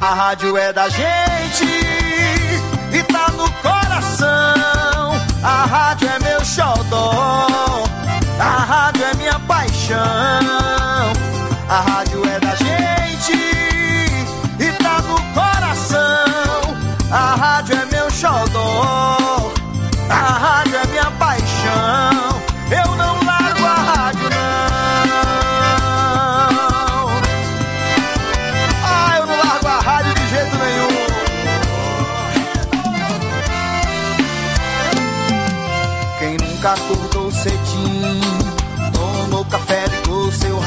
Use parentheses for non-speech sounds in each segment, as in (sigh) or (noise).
A rádio é da gente e tá no coração. A rádio é meu xodó. A rádio é minha paixão. A rádio é da gente e tá no coração. A rádio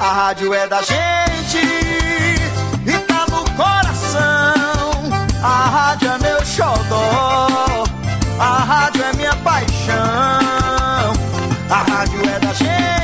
A rádio é da gente e tá no coração. A rádio é meu xodó. A rádio é minha paixão. A rádio é da gente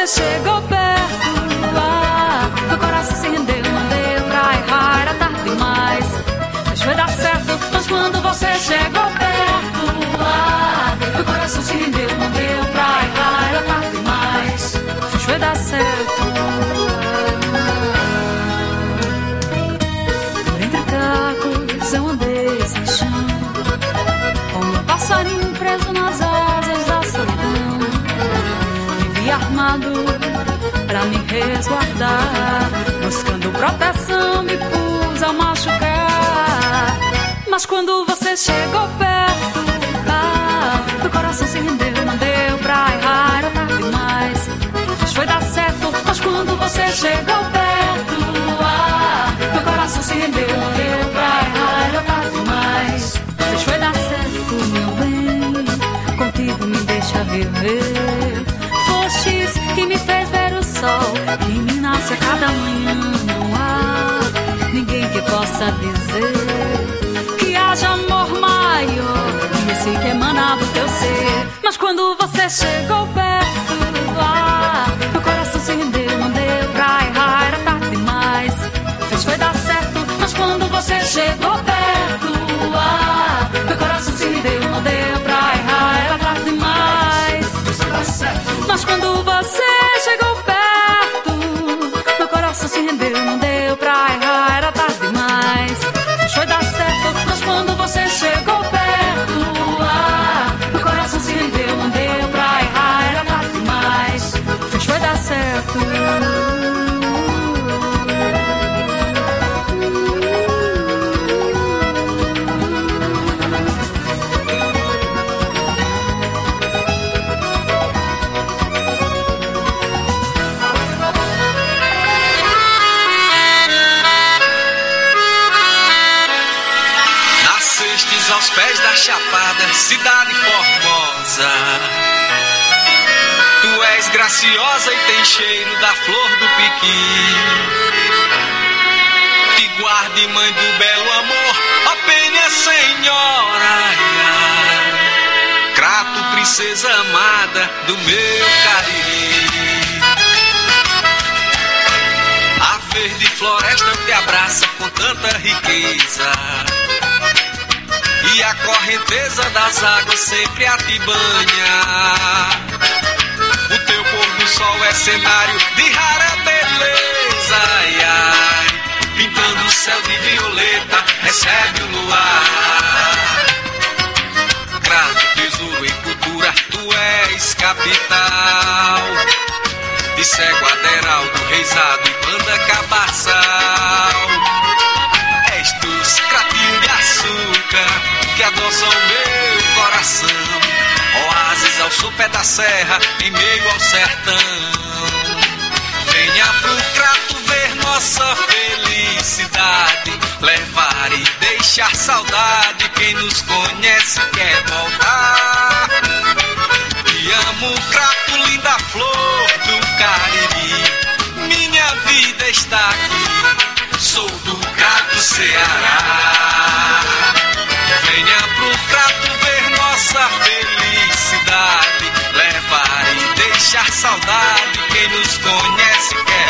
você chegou perto ah, Meu coração se rendeu, não deu pra errar Era tarde demais. Mas foi dar certo, mas quando você chegou resguardar Buscando proteção me pus a machucar. Mas quando você chegou perto ah, Meu coração se rendeu, não deu pra errar Era tarde demais Mas foi dar certo Mas quando você chegou perto ah, Meu coração se rendeu, não deu pra errar Era tarde demais Mas foi dar certo, meu bem Contigo me deixa viver Que me nasce a cada manhã Não há ninguém que possa dizer Que haja amor maior. Que esse que emana do teu ser Mas quando você chegou perto és graciosa e tem cheiro da flor do piqui. Te guarde, mãe do belo amor, ó Penha Senhora. Crato, princesa amada do meu Cariri. A verde floresta te abraça com tanta riqueza. E a correnteza das águas sempre a te banha. Sol é cenário de rara beleza. Ai, ai, pintando o céu de violeta, recebe o luar. Grato, tesouro em cultura, tu és capital. De cego aderal do reisado e banda cabaçal. És dos de açúcar que adoçam meu coração. Oásis ao sopé da serra, em meio ao sertão. Venha pro crato ver nossa felicidade. Levar e deixar saudade. Quem nos conhece quer voltar. Te amo, crato, linda flor do Cariri. Minha vida está aqui. Sou do crato Ceará. Venha pro crato ver nossa felicidade. Levar e deixar saudade. Quem nos conhece quer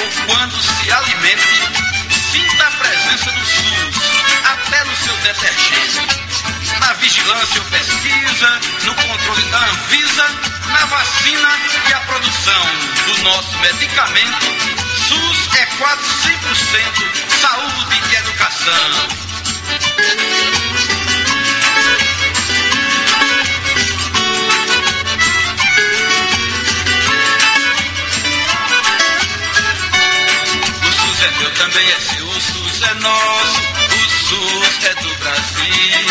ou quando se alimente, sinta a presença do SUS, até no seu detergente. Na vigilância ou pesquisa, no controle da Anvisa, na vacina e a produção do nosso medicamento, SUS é quase 100% saúde e educação. Também é seu. O SUS é nosso. O SUS é do Brasil.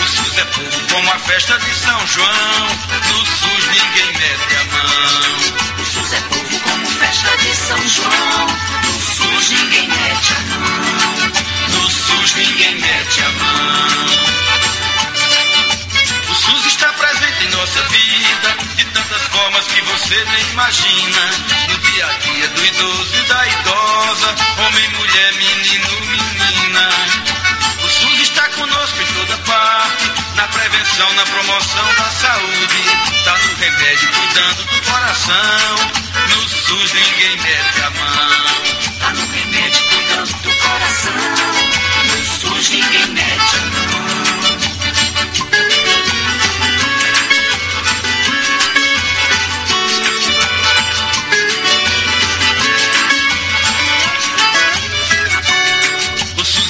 O SUS é povo como a festa de São João. No SUS ninguém mete a mão. O SUS é povo como festa de São João. No SUS ninguém mete a mão. No SUS ninguém mete a mão. O SUS está presente em nossa vida tantas formas que você nem imagina. No dia a dia do idoso e da idosa, homem, mulher, menino, menina. O SUS está conosco em toda parte, na prevenção, na promoção da saúde. Tá no remédio, cuidando do coração. No SUS ninguém mete a mão. Tá no remédio cuidando do coração. No SUS ninguém mete a mão.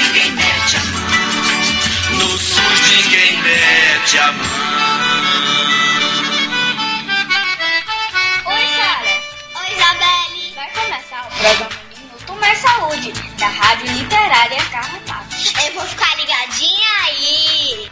Ninguém mete a mão. No SUS ninguém mete a mão. Oi, Sara. Oi, Isabelle. Vai começar o programa Minuto Mais Saúde, da Rádio Literária Carrapato. Eu vou ficar ligadinha aí.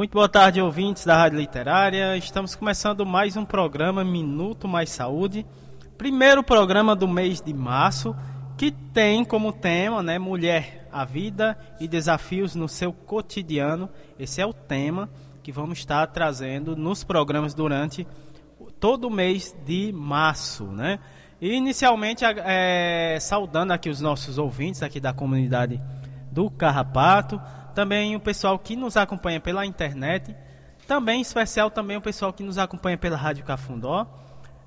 Muito boa tarde, ouvintes da Rádio Literária. Estamos começando mais um programa Minuto Mais Saúde. Primeiro programa do mês de março, que tem como tema, né, mulher, a vida e desafios no seu cotidiano. Esse é o tema que vamos estar trazendo nos programas durante todo o mês de março, né? E inicialmente é, saudando aqui os nossos ouvintes aqui da comunidade do Carrapato, também o pessoal que nos acompanha pela internet, também em especial também o pessoal que nos acompanha pela Rádio Cafundó.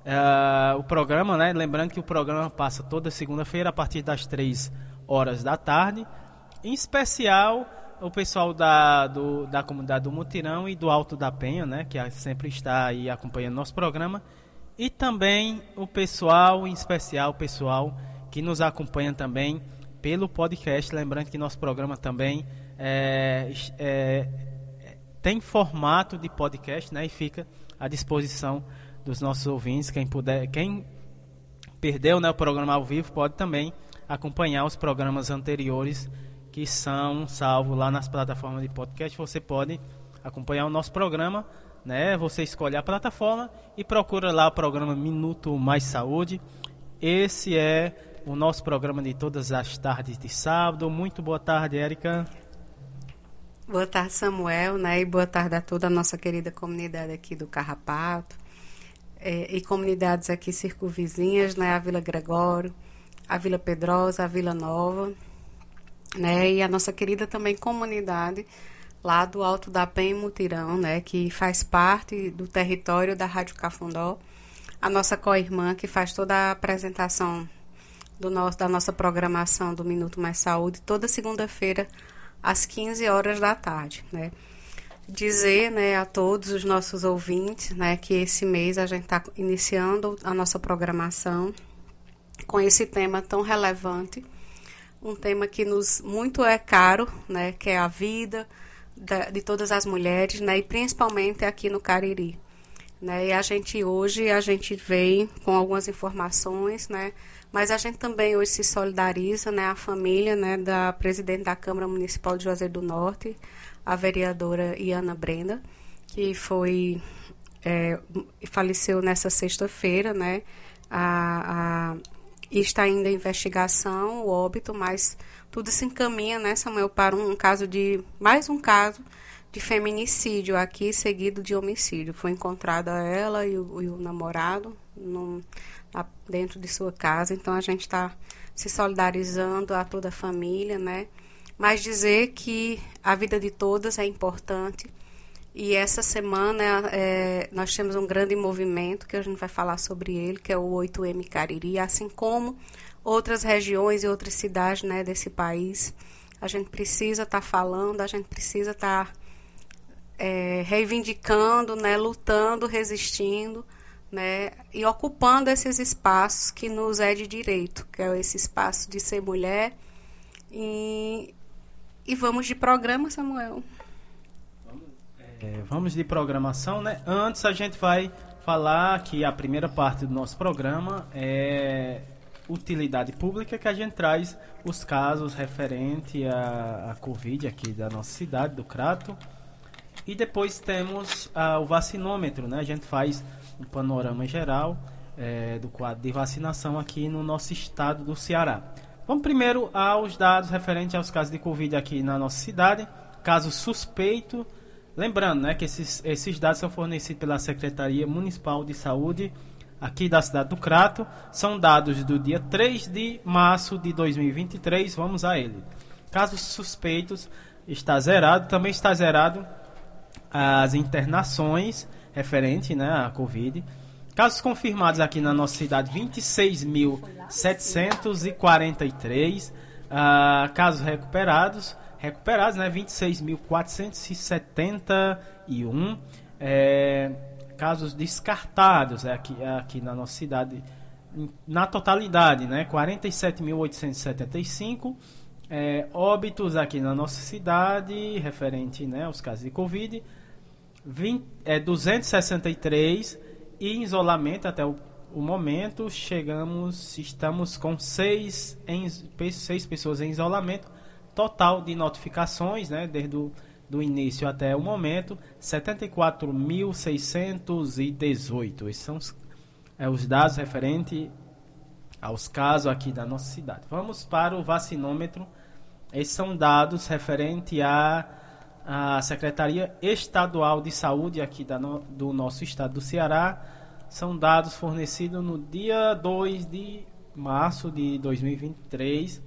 Uh, o programa, né? Lembrando que o programa passa toda segunda-feira a partir das 3 horas da tarde. Em especial o pessoal da, do, da comunidade do Mutirão e do Alto da Penha, né? Que sempre está aí acompanhando nosso programa. E também o pessoal, em especial o pessoal que nos acompanha também pelo podcast. Lembrando que nosso programa também é, é, tem formato de podcast, né? E fica à disposição dos nossos ouvintes. Quem puder, quem perdeu né, o programa ao vivo pode também acompanhar os programas anteriores que são salvos lá nas plataformas de podcast. Você pode acompanhar o nosso programa, né? Você escolhe a plataforma e procura lá o programa Minuto Mais Saúde. Esse é o nosso programa de todas as tardes de sábado. Muito boa tarde, Érica. Boa tarde, Samuel, né? E boa tarde a toda a nossa querida comunidade aqui do Carrapato é, e comunidades aqui circunvizinhas, né? A Vila Gregório, a Vila Pedrosa, a Vila Nova, né? E a nossa querida também comunidade lá do Alto da Penha Mutirão, né? Que faz parte do território da Rádio Cafundó. A nossa co-irmã que faz toda a apresentação do nosso, da nossa programação do Minuto Mais Saúde toda segunda-feira às 15 horas da tarde, né? Dizer, né, a todos os nossos ouvintes, né, que esse mês a gente está iniciando a nossa programação com esse tema tão relevante, um tema que nos muito é caro, né, que é a vida da, de todas as mulheres, né, e principalmente aqui no Cariri, né? E a gente hoje a gente vem com algumas informações, né, mas a gente também hoje se solidariza, né, a família, né, da presidente da Câmara Municipal de Juazeiro do Norte, a vereadora Iana Brenda, que foi é, faleceu nessa sexta-feira, né, a, a, está ainda em investigação, o óbito, mas tudo se encaminha, né, Samuel, para um caso de mais um caso de feminicídio aqui, seguido de homicídio. Foi encontrada ela e o, e o namorado num, dentro de sua casa. Então a gente está se solidarizando a toda a família, né? Mas dizer que a vida de todas é importante. E essa semana é, nós temos um grande movimento que a gente vai falar sobre ele, que é o 8M Cariri, assim como outras regiões e outras cidades né, desse país. A gente precisa estar tá falando, a gente precisa estar tá, é, reivindicando, né, lutando, resistindo né, e ocupando esses espaços que nos é de direito, que é esse espaço de ser mulher. E, e vamos de programa, Samuel. É, vamos de programação, né? Antes a gente vai falar que a primeira parte do nosso programa é utilidade pública, que a gente traz os casos referentes à, à Covid aqui da nossa cidade, do Crato. E depois temos ah, o vacinômetro, né? A gente faz um panorama geral é, do quadro de vacinação aqui no nosso estado do Ceará. Vamos primeiro aos dados referentes aos casos de Covid aqui na nossa cidade. Caso suspeito, lembrando né, que esses, esses dados são fornecidos pela Secretaria Municipal de Saúde aqui da cidade do Crato. São dados do dia 3 de março de 2023. Vamos a ele. Casos suspeitos está zerado. Também está zerado as internações referente né, à Covid. Casos confirmados aqui na nossa cidade, 26.743. Uh, ah, casos recuperados, recuperados, né, 26.471. É, casos descartados é, aqui, aqui na nossa cidade, na totalidade, né, 47.875. É, óbitos aqui na nossa cidade, referente né, aos casos de Covid, 20, é, 263 e em isolamento até o, o, momento chegamos estamos com seis, em, seis pessoas em isolamento total de notificações né desde o do início até o momento 74.618 esses são os, é, os dados referentes aos casos aqui da nossa cidade. Vamos para o vacinômetro. Esses são dados referentes a a Secretaria Estadual de Saúde aqui no, do nosso estado do Ceará. São dados fornecidos no dia 2 de março de 2023.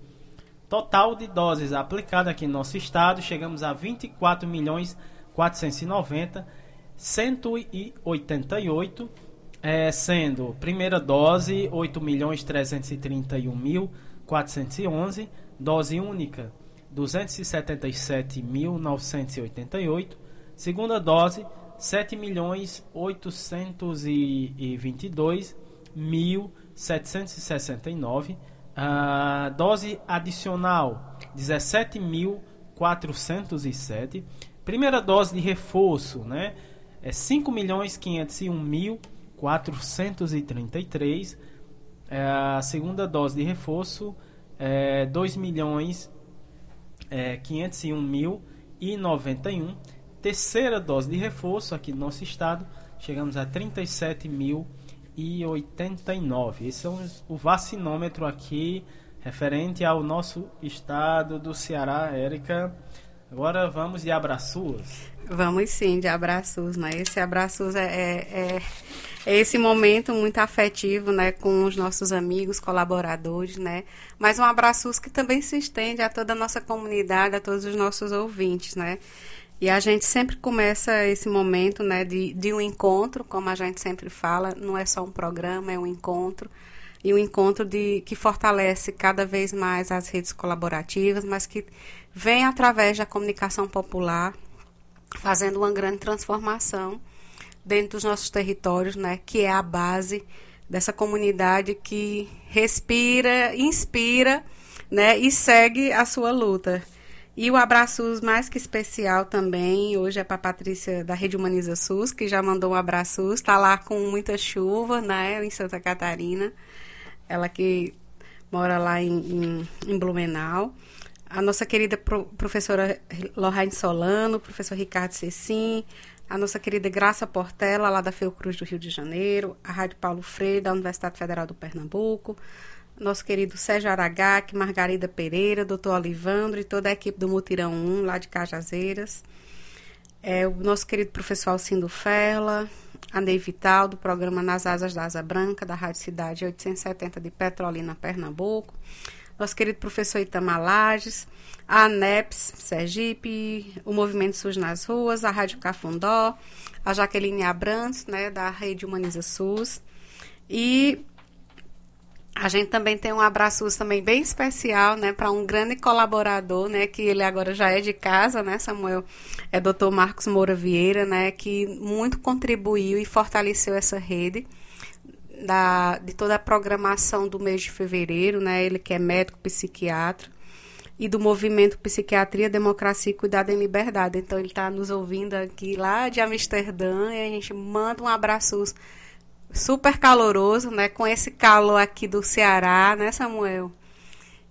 Total de doses aplicadas aqui no nosso estado, chegamos a 24 milhões 490 188, é, sendo primeira dose 8 milhões 331 mil 411, dose única 277.988. Segunda dose, 7.822.769. A dose adicional, 17.407. Primeira dose de reforço, né? É 5.501.433. É, a segunda dose de reforço é 2 milhões é, 501.091. Terceira dose de reforço aqui no nosso estado, chegamos a 37.089. Esse é o vacinômetro aqui referente ao nosso estado do Ceará, Érica. Agora vamos de abraços. Vamos sim, de abraços, né? Esse abraços é, é, é, é, esse momento muito afetivo, né, com os nossos amigos, colaboradores, né? Mas um abraços que também se estende a toda a nossa comunidade, a todos os nossos ouvintes, né? E a gente sempre começa esse momento, né, de, de um encontro, como a gente sempre fala, não é só um programa, é um encontro e um encontro de, que fortalece cada vez mais as redes colaborativas, mas que vem através da comunicação popular, fazendo uma grande transformação dentro dos nossos territórios, né, que é a base dessa comunidade que respira, inspira, né, e segue a sua luta. E o abraço mais que especial também, hoje é para a Patrícia da Rede Humaniza SUS, que já mandou um abraço, está lá com muita chuva, né, em Santa Catarina. Ela que mora lá em, em, em Blumenau a nossa querida pro, professora Lorraine Solano, professor Ricardo Cecim, a nossa querida Graça Portela, lá da Fiocruz do Rio de Janeiro, a Rádio Paulo Freire, da Universidade Federal do Pernambuco, nosso querido Sérgio Aragac, Margarida Pereira, doutor Olivandro e toda a equipe do Mutirão 1, lá de Cajazeiras, é, o nosso querido professor Alcindo Ferla, a Ney Vital, do programa Nas Asas da Asa Branca, da Rádio Cidade 870 de Petrolina, Pernambuco, nosso querido professor Itamar Lages, a ANEPS Sergipe, o Movimento SUS nas Ruas, a Rádio Cafundó, a Jaqueline Abrantes, né, da Rede Humaniza SUS. E a gente também tem um abraço também bem especial, né, para um grande colaborador, né, que ele agora já é de casa, né, Samuel, é Dr. Marcos Moura Vieira, né, que muito contribuiu e fortaleceu essa rede da, de toda a programação do mês de fevereiro, né? Ele que é médico psiquiatra e do movimento Psiquiatria, Democracia e Cuidado em Liberdade. Então ele está nos ouvindo aqui lá de Amsterdã e a gente manda um abraço super caloroso, né? Com esse calor aqui do Ceará, né, Samuel?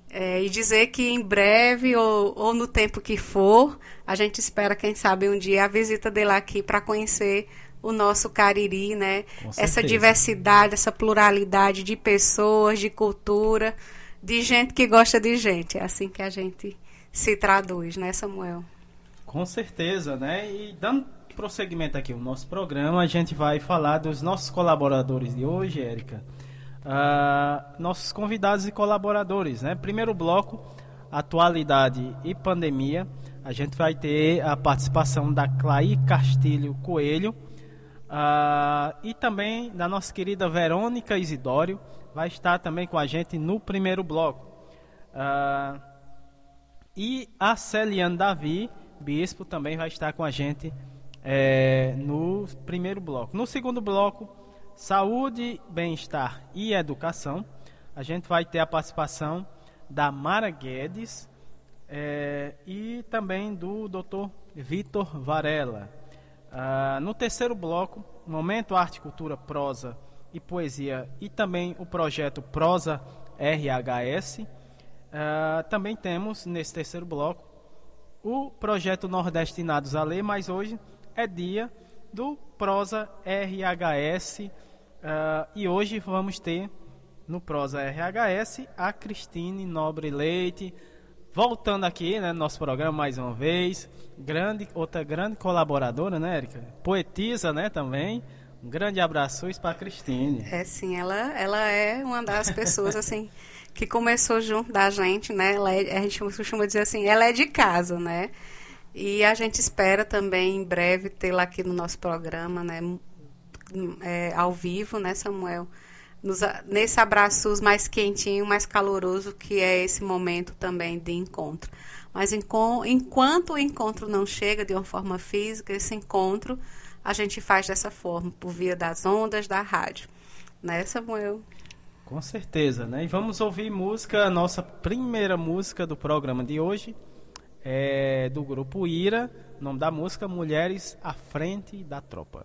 É, e dizer que em breve ou, ou no tempo que for, a gente espera, quem sabe, um dia a visita dele aqui para conhecer o nosso Cariri, né? Essa diversidade, essa pluralidade de pessoas, de cultura, de gente que gosta de gente. É assim que a gente se traduz, né, Samuel? Com certeza, né? E dando prosseguimento aqui o nosso programa, a gente vai falar dos nossos colaboradores de hoje, Érica. Uh, nossos convidados e colaboradores, né? Primeiro bloco, atualidade e pandemia. A gente vai ter a participação da Clay Castilho Coelho uh, e também da nossa querida Verônica Isidório, vai estar também com a gente no primeiro bloco. Uh, e a Celiane Davi, bispo, também vai estar com a gente é, no primeiro bloco. No segundo bloco, saúde, bem-estar e educação. A gente vai ter a participação da Mara Guedes é, e também do Dr. Vitor Varela. Uh, no terceiro bloco, Momento Arte, Cultura, Prosa e Poesia e também o projeto Prosa RHS. Uh, ah, também temos nesse terceiro bloco o projeto Nordestinados a Ler, mas hoje é dia do Prosa RHS uh, ah, e hoje vamos ter no Prosa RHS a Cristine Nobre Leite voltando aqui, né, no nosso programa mais uma vez, grande outra grande colaboradora, né, Érica? Poetisa, né, também. Um grande abraço para a Cristine. É sim, ela, ela é uma das pessoas assim que começou junto da gente, né? Ela é, a gente costuma dizer assim, ela é de casa, né? E a gente espera também em breve tê-la aqui no nosso programa, né? É, ao vivo, né, Samuel? Nos, nesse abraço mais quentinho, mais caloroso, que é esse momento também de encontro. Mas enquanto o encontro não chega de uma forma física, esse encontro a gente faz dessa forma, por via das ondas da rádio. Né, Samuel? Com certeza, né? E vamos ouvir música, a nossa primeira música do programa de hoje é do grupo Ira, nome da música Mulheres à Frente da Tropa.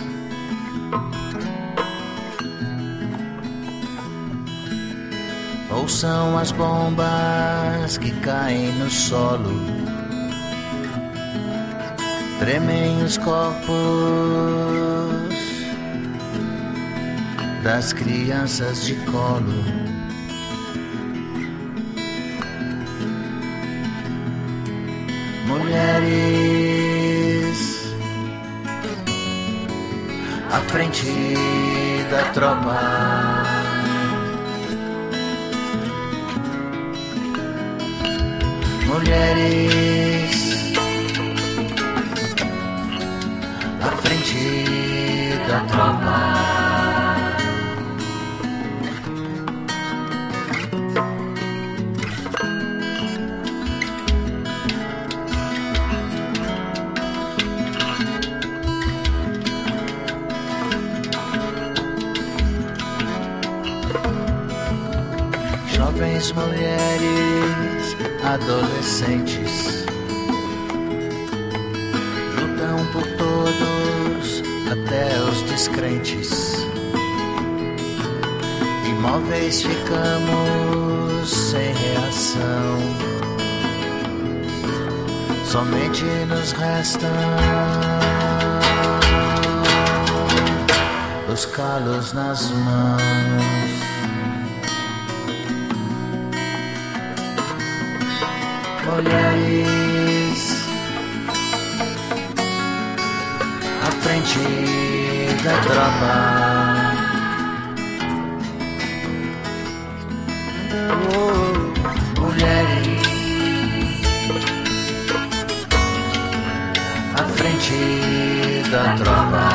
são as bombas que caem no solo, tremem os corpos das crianças de colo. mulheres à frente da tropa. Mulheres à frente da tropa. mulheres adolescentes lutam por todos, até os descrentes. Imóveis ficamos sem reação. Somente nos restam os calos nas mãos. Mulheres à frente da tropa. Mulheres à frente da tropa.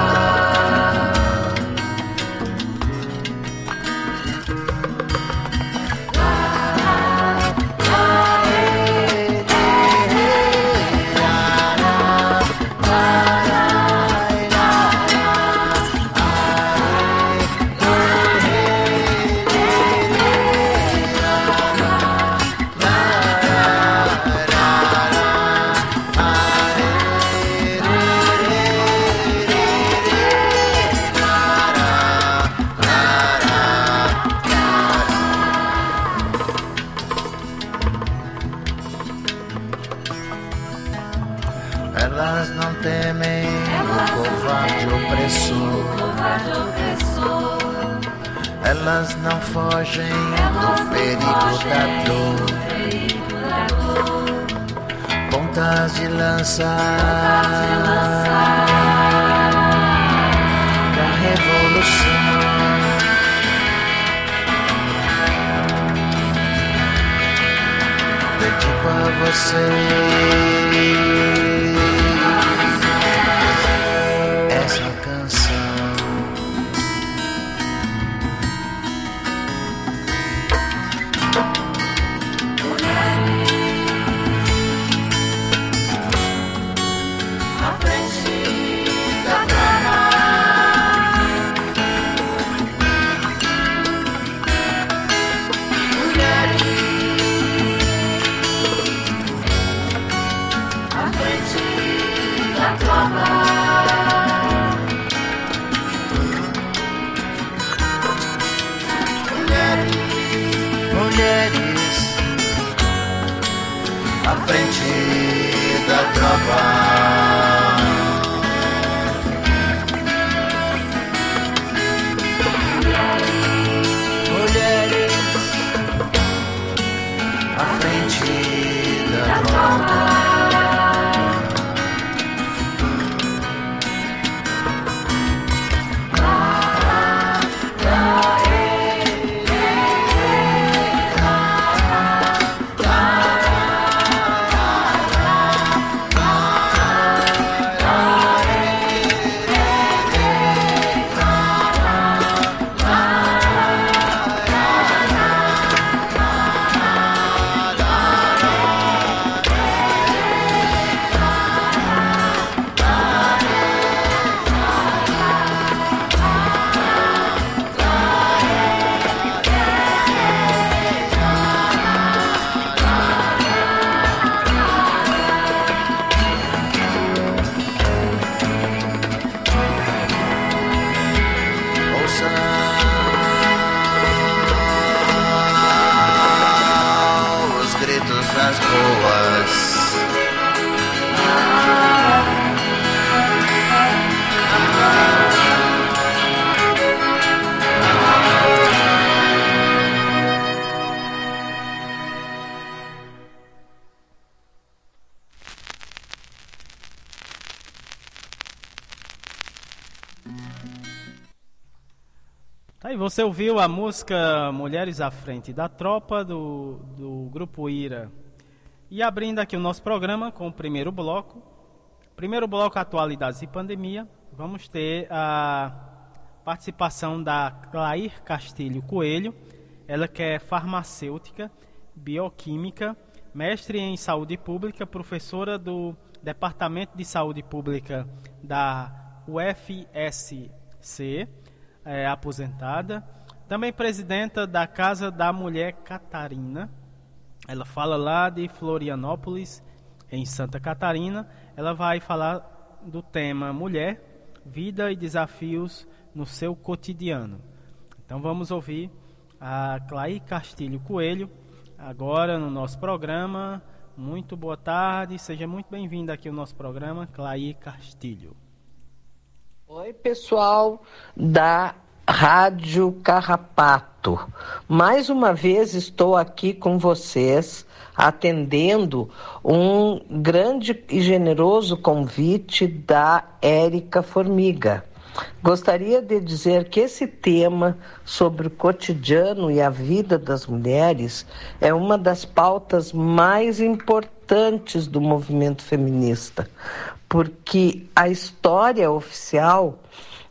Você ouviu a música Mulheres à Frente da Tropa do, do Grupo Ira. E abrindo aqui o nosso programa com o primeiro bloco. Primeiro bloco, Atualidades e Pandemia. Vamos ter a participação da Clair Castilho Coelho. Ela que é farmacêutica, bioquímica, mestre em saúde pública, professora do Departamento de Saúde Pública da UFSC é, aposentada, também presidenta da Casa da Mulher Catarina, Ela fala lá de Florianópolis, em Santa Catarina. Ela vai falar do tema mulher, vida e desafios no seu cotidiano. Então vamos ouvir a Clay Castilho Coelho agora no nosso programa. Muito boa tarde, seja muito bem-vinda aqui ao nosso programa, Clay Castilho. Oi, pessoal da Rádio Carrapato. Mais uma vez estou aqui com vocês atendendo um grande e generoso convite da Érica Formiga. Gostaria de dizer que esse tema sobre o cotidiano e a vida das mulheres é uma das pautas mais importantes do movimento feminista, porque a história oficial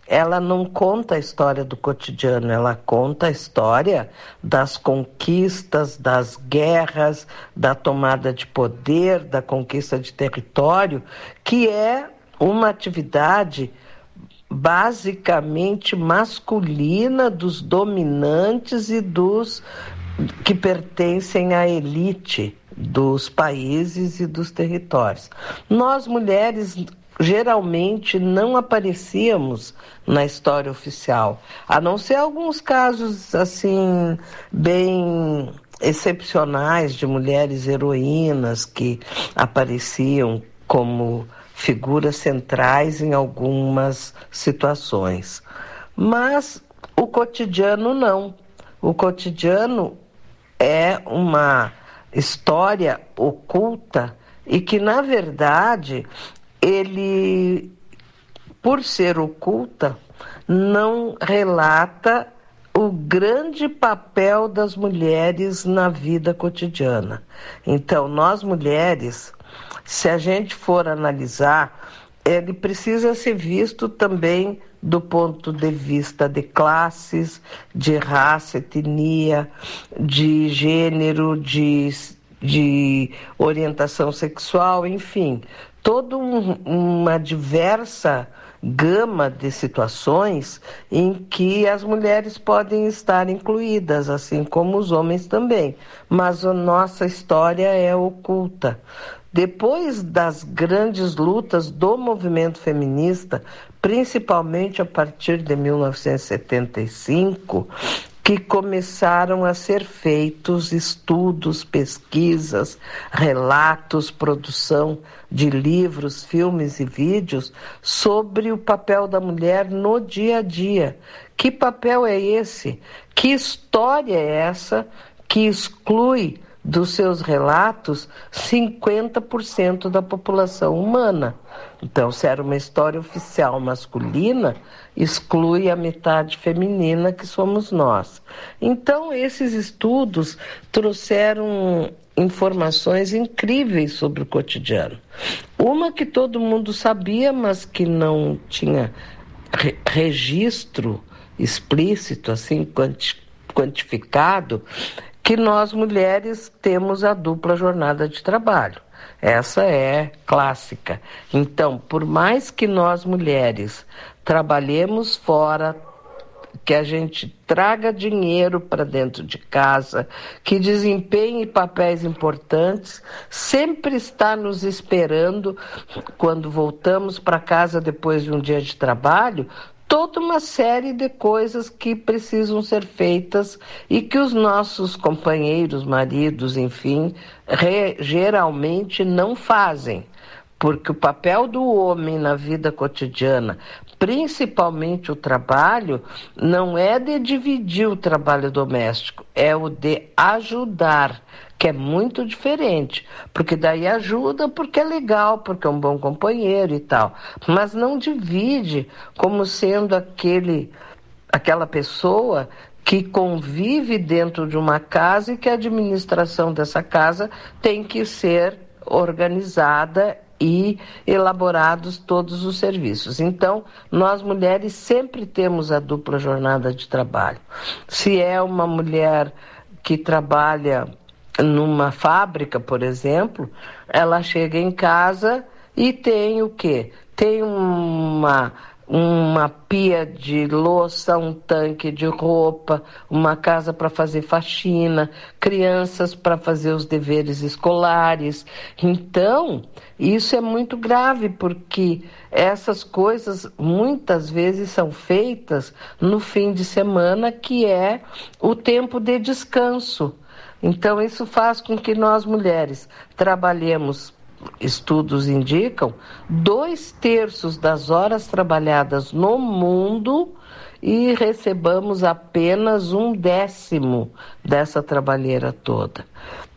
ela não conta a história do cotidiano, ela conta a história das conquistas, das guerras, da tomada de poder, da conquista de território, que é uma atividade basicamente masculina dos dominantes e dos que pertencem à elite dos países e dos territórios. Nós mulheres geralmente não aparecíamos na história oficial, a não ser alguns casos assim bem excepcionais de mulheres heroínas que apareciam como figuras centrais em algumas situações. Mas o cotidiano não. O cotidiano é uma história oculta e que, na verdade, ele, por ser oculta, não relata o grande papel das mulheres na vida cotidiana. Então, nós mulheres se a gente for analisar, ele precisa ser visto também do ponto de vista de classes, de raça, etnia, de gênero, de, de orientação sexual, enfim, toda um, uma diversa gama de situações em que as mulheres podem estar incluídas, assim como os homens também. Mas a nossa história é oculta. Depois das grandes lutas do movimento feminista, principalmente a partir de 1975, que começaram a ser feitos estudos, pesquisas, relatos, produção de livros, filmes e vídeos sobre o papel da mulher no dia a dia. Que papel é esse? Que história é essa que exclui dos seus relatos 50% da população humana. Então, se era uma história oficial masculina, exclui a metade feminina que somos nós. Então, esses estudos trouxeram informações incríveis sobre o cotidiano. Uma que todo mundo sabia, mas que não tinha re registro explícito, assim, quantificado, que nós mulheres temos a dupla jornada de trabalho. Essa é clássica. Então, por mais que nós mulheres trabalhemos fora, que a gente traga dinheiro para dentro de casa, que desempenhe papéis importantes, sempre está nos esperando quando voltamos para casa depois de um dia de trabalho, toda uma série de coisas que precisam ser feitas e que os nossos companheiros, maridos, enfim, re, geralmente não fazem. Porque o papel do homem na vida cotidiana, principalmente o trabalho, não é de dividir o trabalho doméstico, é o de ajudar que é muito diferente, porque daí ajuda porque é legal, porque é um bom companheiro e tal, mas não divide como sendo aquele aquela pessoa que convive dentro de uma casa e que a administração dessa casa tem que ser organizada e elaborados todos os serviços. Então, nós mulheres sempre temos a dupla jornada de trabalho. Se é uma mulher que trabalha numa fábrica, por exemplo, ela chega em casa e tem o quê? Tem uma uma pia de louça, um tanque de roupa, uma casa para fazer faxina, crianças para fazer os deveres escolares. Então, isso é muito grave porque essas coisas muitas vezes são feitas no fim de semana, que é o tempo de descanso. Então, isso faz com que nós mulheres trabalhemos estudos indicam, dois terços das horas trabalhadas no mundo e recebamos apenas um décimo dessa trabalheira toda.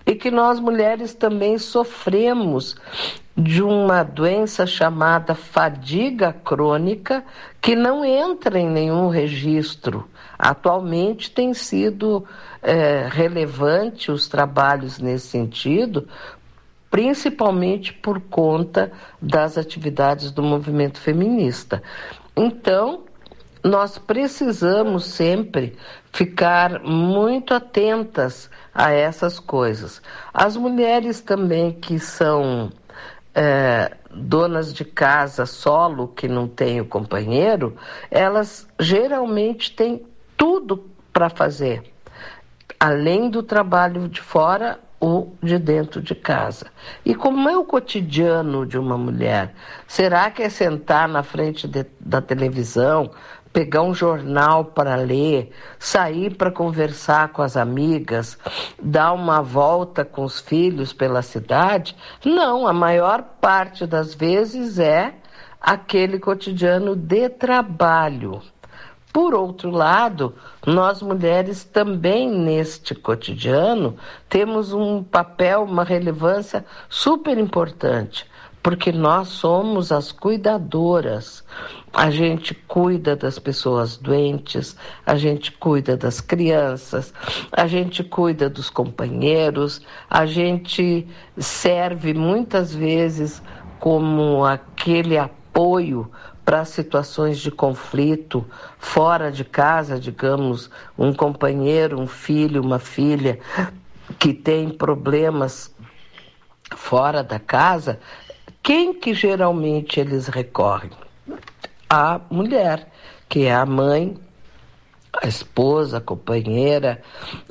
E que nós mulheres também sofremos de uma doença chamada fadiga crônica, que não entra em nenhum registro. Atualmente tem sido é, relevante os trabalhos nesse sentido, principalmente por conta das atividades do movimento feminista. Então, nós precisamos sempre ficar muito atentas a essas coisas. As mulheres também que são é, donas de casa solo, que não têm o companheiro, elas geralmente têm tudo para fazer. Além do trabalho de fora, ou de dentro de casa. E como é o cotidiano de uma mulher? Será que é sentar na frente de, da televisão, pegar um jornal para ler, sair para conversar com as amigas, dar uma volta com os filhos pela cidade? Não, a maior parte das vezes é aquele cotidiano de trabalho. Por outro lado, nós mulheres também neste cotidiano temos um papel, uma relevância super importante, porque nós somos as cuidadoras. A gente cuida das pessoas doentes, a gente cuida das crianças, a gente cuida dos companheiros, a gente serve muitas vezes como aquele apoio para situações de conflito fora de casa, digamos, um companheiro, um filho, uma filha que tem problemas fora da casa, quem que geralmente eles recorrem? A mulher, que é a mãe, a esposa, a companheira,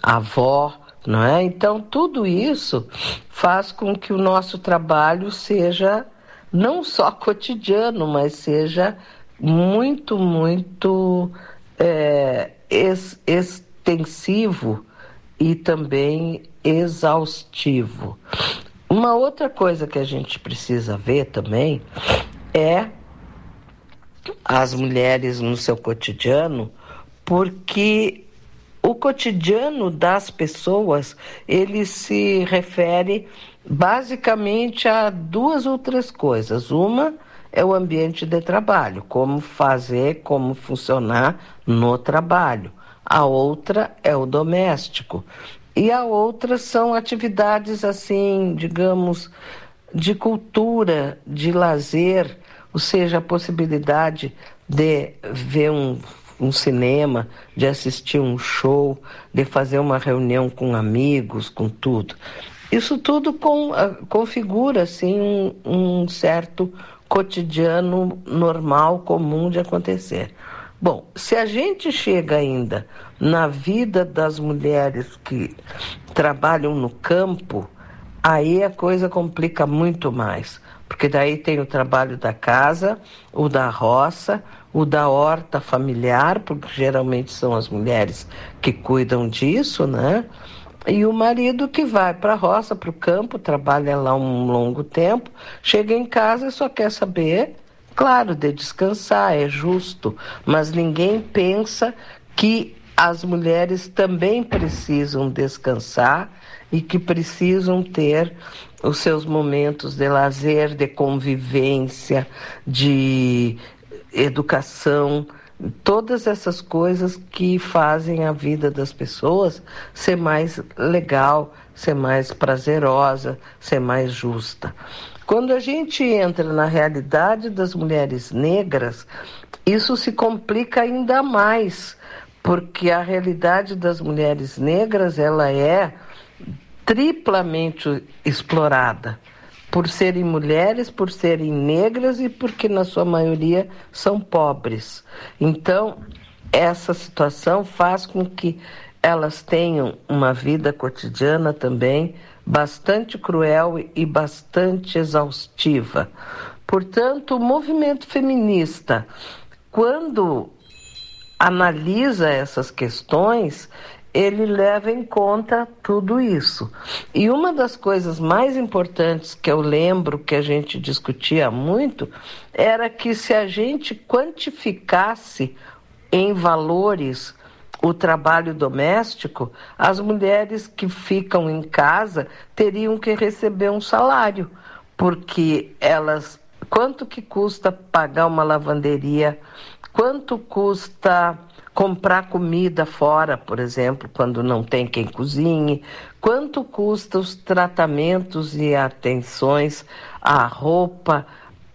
a avó, não é? Então tudo isso faz com que o nosso trabalho seja não só (laughs) cotidiano, mas seja muito, muito é, ex extensivo e também exaustivo. Uma outra coisa que a gente precisa ver também é as mulheres no seu cotidiano, porque o cotidiano das pessoas ele se refere basicamente há duas outras coisas. Uma é o ambiente de trabalho, como fazer, como funcionar no trabalho. A outra é o doméstico. E a outra são atividades assim, digamos, de cultura, de lazer, ou seja, a possibilidade de ver um, um cinema, de assistir um show, de fazer uma reunião com amigos, com tudo. Isso tudo com, uh, configura assim, um, um certo cotidiano normal, comum de acontecer. Bom, se a gente chega ainda na vida das mulheres que trabalham no campo, aí a coisa complica muito mais, porque daí tem o trabalho da casa, o da roça, o da horta familiar, porque geralmente são as mulheres que cuidam disso, né? E o marido que vai para a roça, para o campo, trabalha lá um longo tempo, chega em casa e só quer saber, claro, de descansar, é justo, mas ninguém pensa que as mulheres também precisam descansar e que precisam ter os seus momentos de lazer, de convivência, de educação todas essas coisas que fazem a vida das pessoas ser mais legal, ser mais prazerosa, ser mais justa. Quando a gente entra na realidade das mulheres negras, isso se complica ainda mais, porque a realidade das mulheres negras ela é triplamente explorada por serem mulheres, por serem negras e porque, na sua maioria, são pobres. Então, essa situação faz com que elas tenham uma vida cotidiana também bastante cruel e bastante exaustiva. Portanto, o movimento feminista, quando analisa essas questões, ele leva em conta tudo isso. E uma das coisas mais importantes que eu lembro que a gente discutia muito era que se a gente quantificasse em valores o trabalho doméstico, as mulheres que ficam em casa teriam que receber um salário, porque elas quanto que custa pagar uma lavanderia, quanto custa comprar comida fora, por exemplo, quando não tem quem cozinhe, quanto custa os tratamentos e atenções à roupa,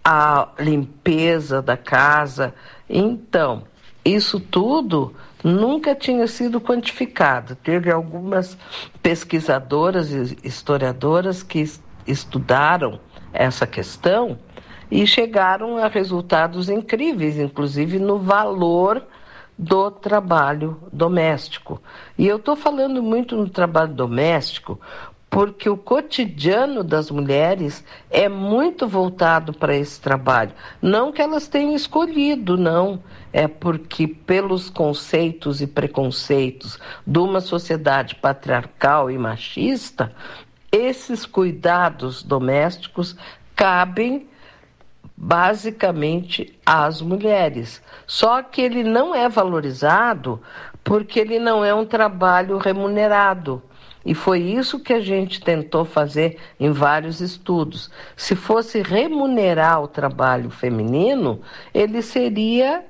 à limpeza da casa. Então, isso tudo nunca tinha sido quantificado. Teve algumas pesquisadoras e historiadoras que estudaram essa questão e chegaram a resultados incríveis, inclusive no valor do trabalho doméstico. E eu estou falando muito no trabalho doméstico porque o cotidiano das mulheres é muito voltado para esse trabalho. Não que elas tenham escolhido, não. É porque, pelos conceitos e preconceitos de uma sociedade patriarcal e machista, esses cuidados domésticos cabem basicamente às mulheres. Só que ele não é valorizado porque ele não é um trabalho remunerado. E foi isso que a gente tentou fazer em vários estudos. Se fosse remunerar o trabalho feminino, ele seria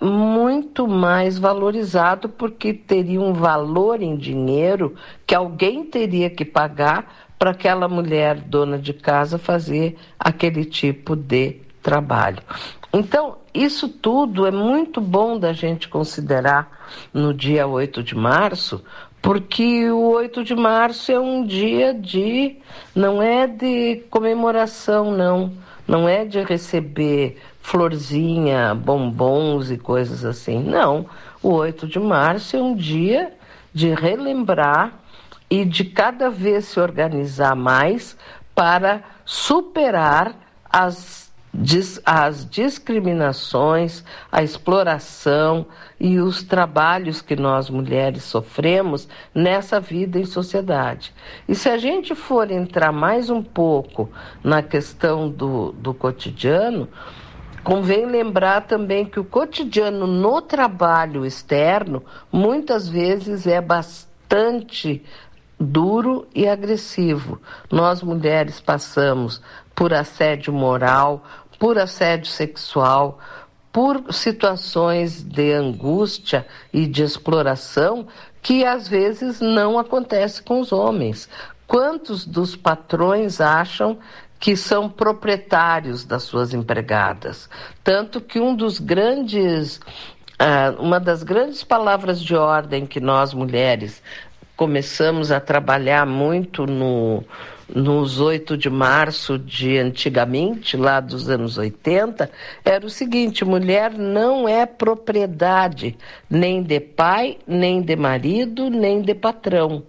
muito mais valorizado, porque teria um valor em dinheiro que alguém teria que pagar para aquela mulher dona de casa fazer aquele tipo de trabalho. Então, isso tudo é muito bom da gente considerar no dia 8 de março, porque o 8 de março é um dia de. não é de comemoração, não. Não é de receber florzinha, bombons e coisas assim. Não. O 8 de março é um dia de relembrar e de cada vez se organizar mais para superar as as discriminações, a exploração e os trabalhos que nós mulheres sofremos nessa vida em sociedade. E se a gente for entrar mais um pouco na questão do, do cotidiano, Convém lembrar também que o cotidiano no trabalho externo muitas vezes é bastante duro e agressivo. Nós mulheres passamos por assédio moral, por assédio sexual, por situações de angústia e de exploração que às vezes não acontece com os homens. Quantos dos patrões acham que são proprietários das suas empregadas? Tanto que um dos grandes Uh, uma das grandes palavras de ordem que nós mulheres começamos a trabalhar muito no, nos 8 de março de antigamente, lá dos anos 80, era o seguinte: mulher não é propriedade nem de pai, nem de marido, nem de patrão.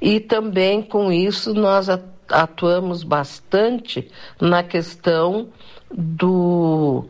E também com isso nós atuamos bastante na questão do,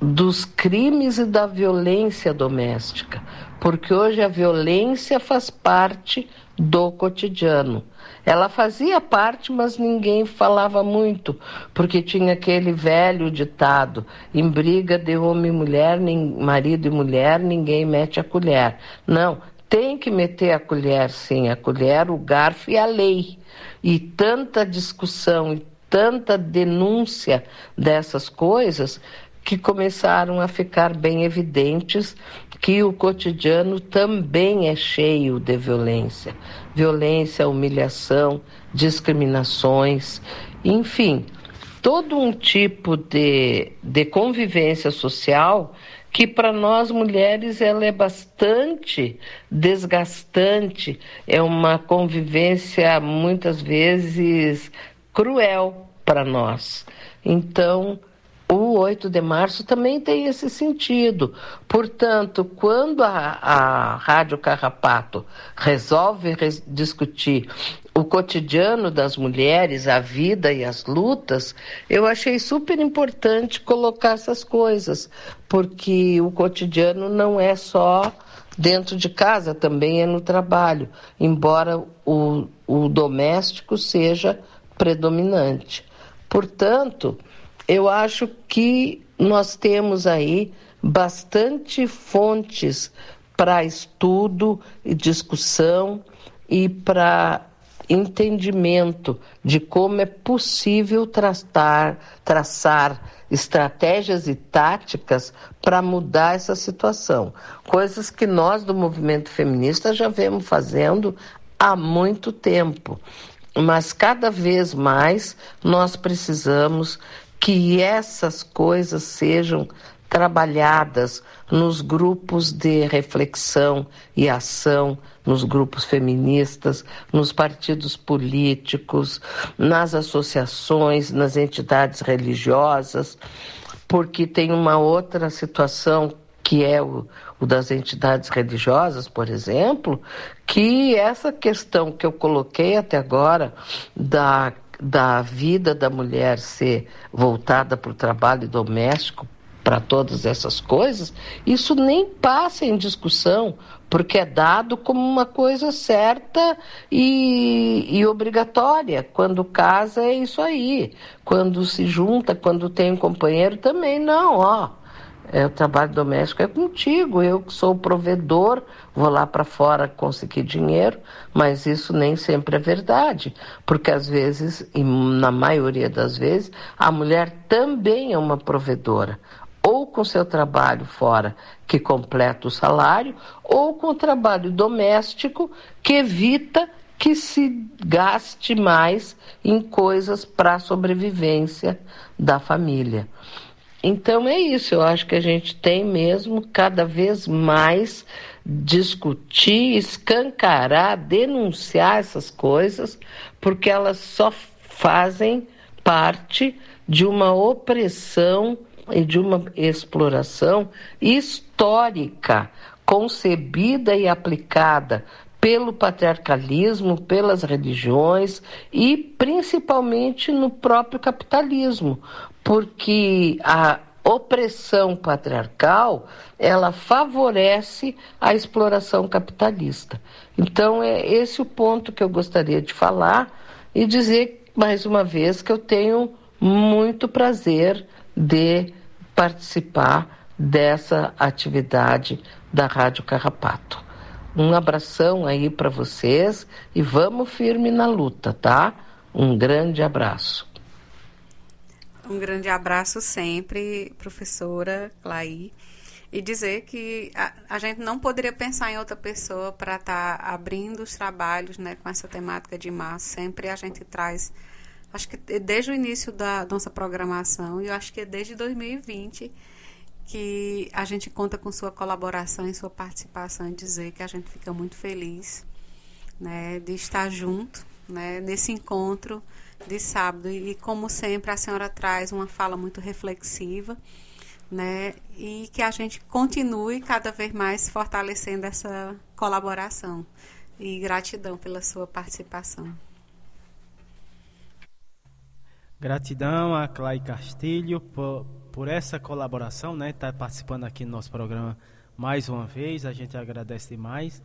dos crimes e da violência doméstica, porque hoje a violência faz parte do cotidiano. Ela fazia parte, mas ninguém falava muito, porque tinha aquele velho ditado: em briga de homem e mulher, nem marido e mulher, ninguém mete a colher. Não, tem que meter a colher, sim, a colher, o garfo e a lei. E tanta discussão e tanta denúncia dessas coisas que começaram a ficar bem evidentes que o cotidiano também é cheio de violência. Violência, humilhação, discriminações, enfim, todo um tipo de, de convivência social que para nós mulheres ela é bastante desgastante, é uma convivência muitas vezes cruel para nós. Então, o 8 de março também tem esse sentido. Portanto, quando a, a Rádio Carrapato resolve res, discutir o cotidiano das mulheres, a vida e as lutas, eu achei super importante colocar essas coisas, porque o cotidiano não é só dentro de casa, também é no trabalho, embora o, o doméstico seja predominante. Portanto, eu acho que nós temos aí bastante fontes para estudo e discussão e para entendimento de como é possível tratar, traçar estratégias e táticas para mudar essa situação. Coisas que nós do movimento feminista já vemos fazendo há muito tempo. Mas cada vez mais nós precisamos que essas coisas sejam trabalhadas nos grupos de reflexão e ação, nos grupos feministas, nos partidos políticos, nas associações, nas entidades religiosas, porque tem uma outra situação que é o, o das entidades religiosas, por exemplo, que essa questão que eu coloquei até agora da da vida da mulher ser voltada para o trabalho doméstico, para todas essas coisas, isso nem passa em discussão, porque é dado como uma coisa certa e, e, obrigatória. Quando casa é isso aí. Quando se junta, quando tem um companheiro, também não, ó é, o trabalho doméstico é contigo. Eu que sou o provedor, vou lá para fora conseguir dinheiro, mas isso nem sempre é verdade, porque às vezes, e na maioria das vezes, a mulher também é uma provedora. Ou com seu trabalho fora, que completa o salário, ou com o trabalho doméstico, que evita que se gaste mais em coisas para a sobrevivência da família. Então é isso, eu acho que a gente tem mesmo cada vez mais discutir, escancarar, denunciar essas coisas, porque elas só fazem parte de uma opressão e de uma exploração histórica, concebida e aplicada pelo patriarcalismo, pelas religiões e principalmente no próprio capitalismo, porque a opressão patriarcal ela favorece a exploração capitalista. Então é esse o ponto que eu gostaria de falar e dizer mais uma vez que eu tenho muito prazer de participar dessa atividade da Rádio Carrapato. Um abração aí para vocês e vamos firme na luta, tá? Um grande abraço. Um grande abraço sempre, professora Clay. E dizer que a, a gente não poderia pensar em outra pessoa para estar tá abrindo os trabalhos né, com essa temática de março. Sempre a gente traz, acho que desde o início da nossa programação, e eu acho que é desde 2020, que a gente conta com sua colaboração e sua participação e dizer que a gente fica muito feliz né, de estar junto né, nesse encontro de sábado. E, como sempre, a senhora traz uma fala muito reflexiva, né? E que a gente continue cada vez mais fortalecendo essa colaboração. E gratidão pela sua participação. Gratidão a Clay Castilho por, por essa colaboração, né? Tá participando aqui no nosso programa mais uma vez, a gente agradece demais.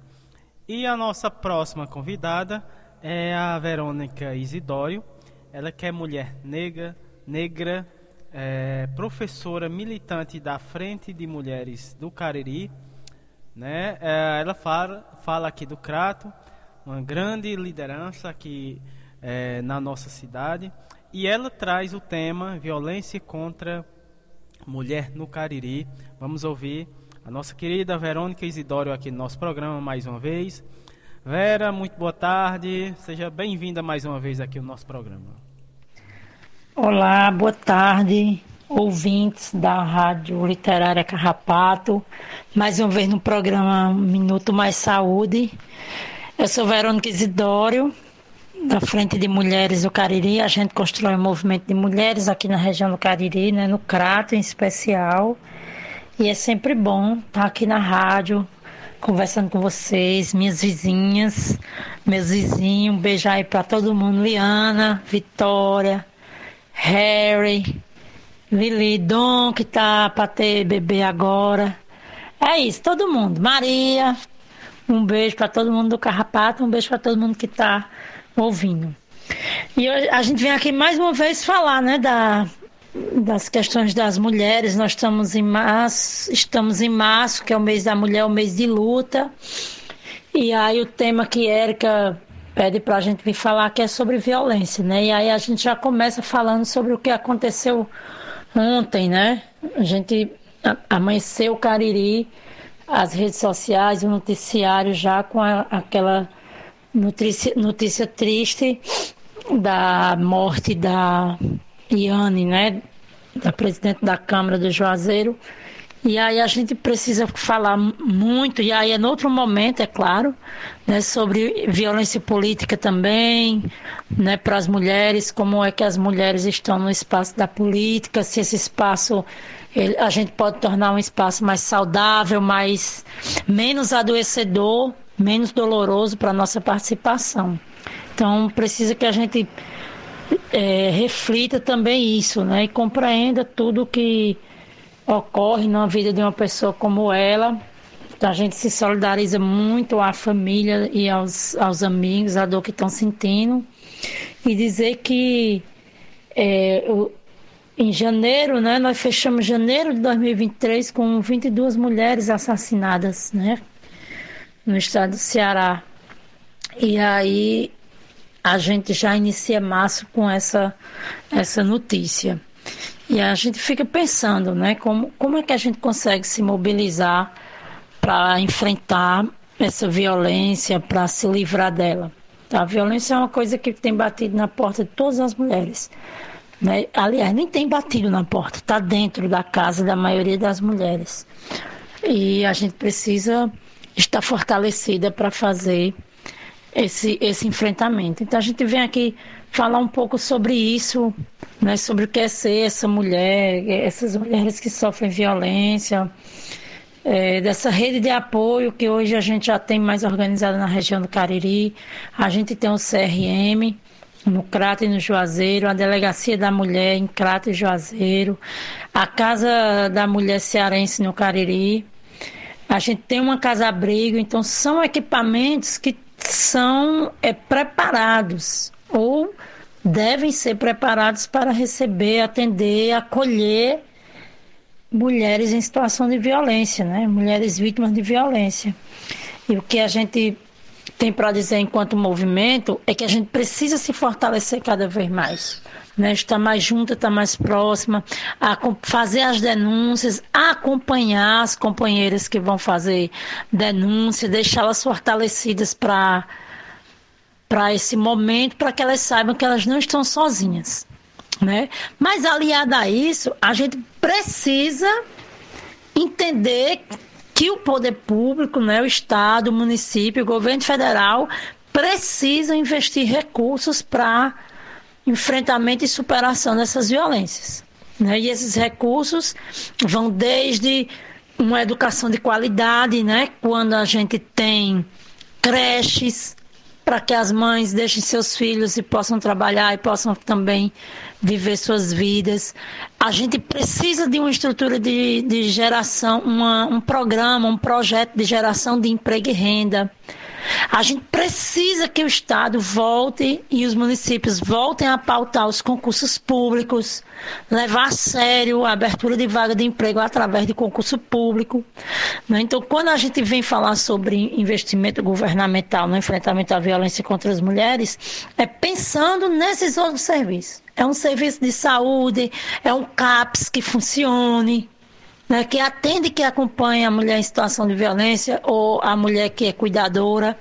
E a nossa próxima convidada é a Verônica Isidório, ela que é mulher negra, negra, é, professora militante da Frente de Mulheres do Cariri, né? É, ela fala, fala aqui do Crato, uma grande liderança aqui é, na nossa cidade, e ela traz o tema violência contra mulher no Cariri. Vamos ouvir a nossa querida Verônica Isidório aqui no nosso programa mais uma vez. Vera, muito boa tarde. Seja bem-vinda mais uma vez aqui no nosso programa. Olá, boa tarde, ouvintes da Rádio Literária Carrapato. Mais uma vez no programa Minuto Mais Saúde. Eu sou Verônica Isidório da Frente de Mulheres do Cariri. A gente constrói um movimento de mulheres aqui na região do Cariri, né, no Crato em especial. E é sempre bom estar aqui na rádio, conversando com vocês, minhas vizinhas, meus vizinhos. Um beijo aí para todo mundo: Liana, Vitória, Harry, Lili, Dom, que tá para ter bebê agora. É isso, todo mundo. Maria, um beijo para todo mundo do Carrapato, um beijo para todo mundo que está ouvindo. E a gente vem aqui mais uma vez falar, né, da, das questões das mulheres. Nós estamos em março, estamos em março, que é o mês da mulher, o mês de luta. E aí o tema que Érica pede para a gente vir falar que é sobre violência, né? E aí a gente já começa falando sobre o que aconteceu ontem, né? A gente amanheceu o Cariri as redes sociais, o noticiário já com a, aquela notícia, notícia triste da morte da Iane, né, da presidente da Câmara do Juazeiro. E aí a gente precisa falar muito, e aí é outro momento, é claro, né, sobre violência política também, né, para as mulheres, como é que as mulheres estão no espaço da política, se esse espaço ele, a gente pode tornar um espaço mais saudável, mais menos adoecedor, menos doloroso para a nossa participação. Então, precisa que a gente é, reflita também isso, né? E compreenda tudo que ocorre na vida de uma pessoa como ela. A gente se solidariza muito à família e aos, aos amigos, a dor que estão sentindo. E dizer que é, em janeiro, né, nós fechamos janeiro de 2023 com 22 mulheres assassinadas, né, no estado do Ceará. E aí a gente já inicia março com essa essa notícia. E a gente fica pensando, né, como como é que a gente consegue se mobilizar para enfrentar essa violência, para se livrar dela. A violência é uma coisa que tem batido na porta de todas as mulheres. Né? Aliás, nem tem batido na porta, está dentro da casa da maioria das mulheres. E a gente precisa estar fortalecida para fazer esse, esse enfrentamento. Então a gente vem aqui falar um pouco sobre isso, né, sobre o que é ser essa mulher, essas mulheres que sofrem violência, é, dessa rede de apoio que hoje a gente já tem mais organizada na região do Cariri. A gente tem o CRM, no Crato e no Juazeiro, a Delegacia da Mulher em Crato e Juazeiro, a Casa da Mulher Cearense no Cariri. A gente tem uma casa-abrigo, então são equipamentos que são é, preparados ou devem ser preparados para receber, atender, acolher mulheres em situação de violência, né? mulheres vítimas de violência. E o que a gente tem para dizer enquanto movimento é que a gente precisa se fortalecer cada vez mais. Né, estar mais junta, estar mais próxima, fazer as denúncias, acompanhar as companheiras que vão fazer denúncia, deixá-las fortalecidas para para esse momento, para que elas saibam que elas não estão sozinhas, né? Mas aliada a isso, a gente precisa entender que o poder público, né, o Estado, o município, o governo federal precisam investir recursos para enfrentamento e superação dessas violências. Né? E esses recursos vão desde uma educação de qualidade, né? quando a gente tem creches, para que as mães deixem seus filhos e possam trabalhar e possam também viver suas vidas. A gente precisa de uma estrutura de, de geração, uma, um programa, um projeto de geração de emprego e renda. A gente precisa que o Estado volte e os municípios voltem a pautar os concursos públicos, levar a sério a abertura de vaga de emprego através de concurso público. Né? Então, quando a gente vem falar sobre investimento governamental no enfrentamento à violência contra as mulheres, é pensando nesses outros serviços. É um serviço de saúde, é um CAPS que funcione, né, que atende, que acompanha a mulher em situação de violência ou a mulher que é cuidadora.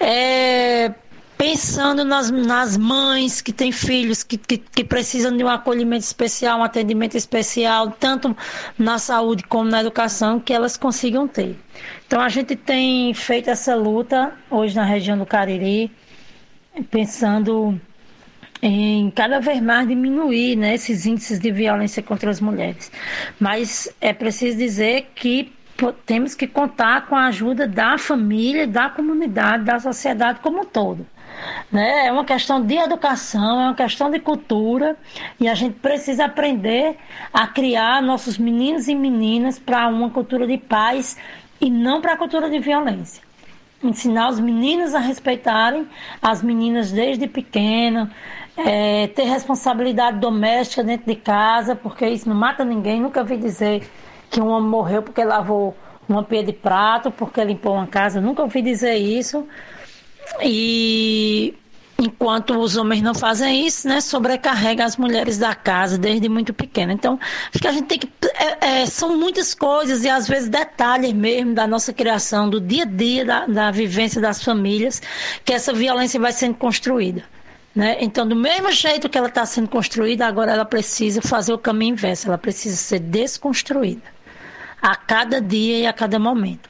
É, pensando nas, nas mães que têm filhos que, que, que, precisam de um acolhimento especial, um atendimento especial, tanto na saúde como na educação, que elas consigam ter. Então a gente tem feito essa luta hoje na região do Cariri. pensando em cada vez mais diminuir né, esses índices de violência contra as mulheres. Mas é preciso dizer que temos que contar com a ajuda da família, da comunidade, da sociedade como um todo. Né? É uma questão de educação, é uma questão de cultura e a gente precisa aprender a criar nossos meninos e meninas para uma cultura de paz e não para a cultura de violência. Ensinar os meninos a respeitarem as meninas desde pequena, é, ter responsabilidade doméstica dentro de casa, porque isso não mata ninguém. Nunca vi dizer que um homem morreu porque lavou uma pia de prato, porque limpou uma casa. Nunca ouvi dizer isso. E enquanto os homens não fazem isso, né, sobrecarrega as mulheres da casa desde muito pequena. Então, acho que a gente tem que. É, é, são muitas coisas e às vezes detalhes mesmo da nossa criação, do dia a dia, da, da vivência das famílias, que essa violência vai sendo construída. Né? Então, do mesmo jeito que ela está sendo construída, agora ela precisa fazer o caminho inverso, ela precisa ser desconstruída a cada dia e a cada momento.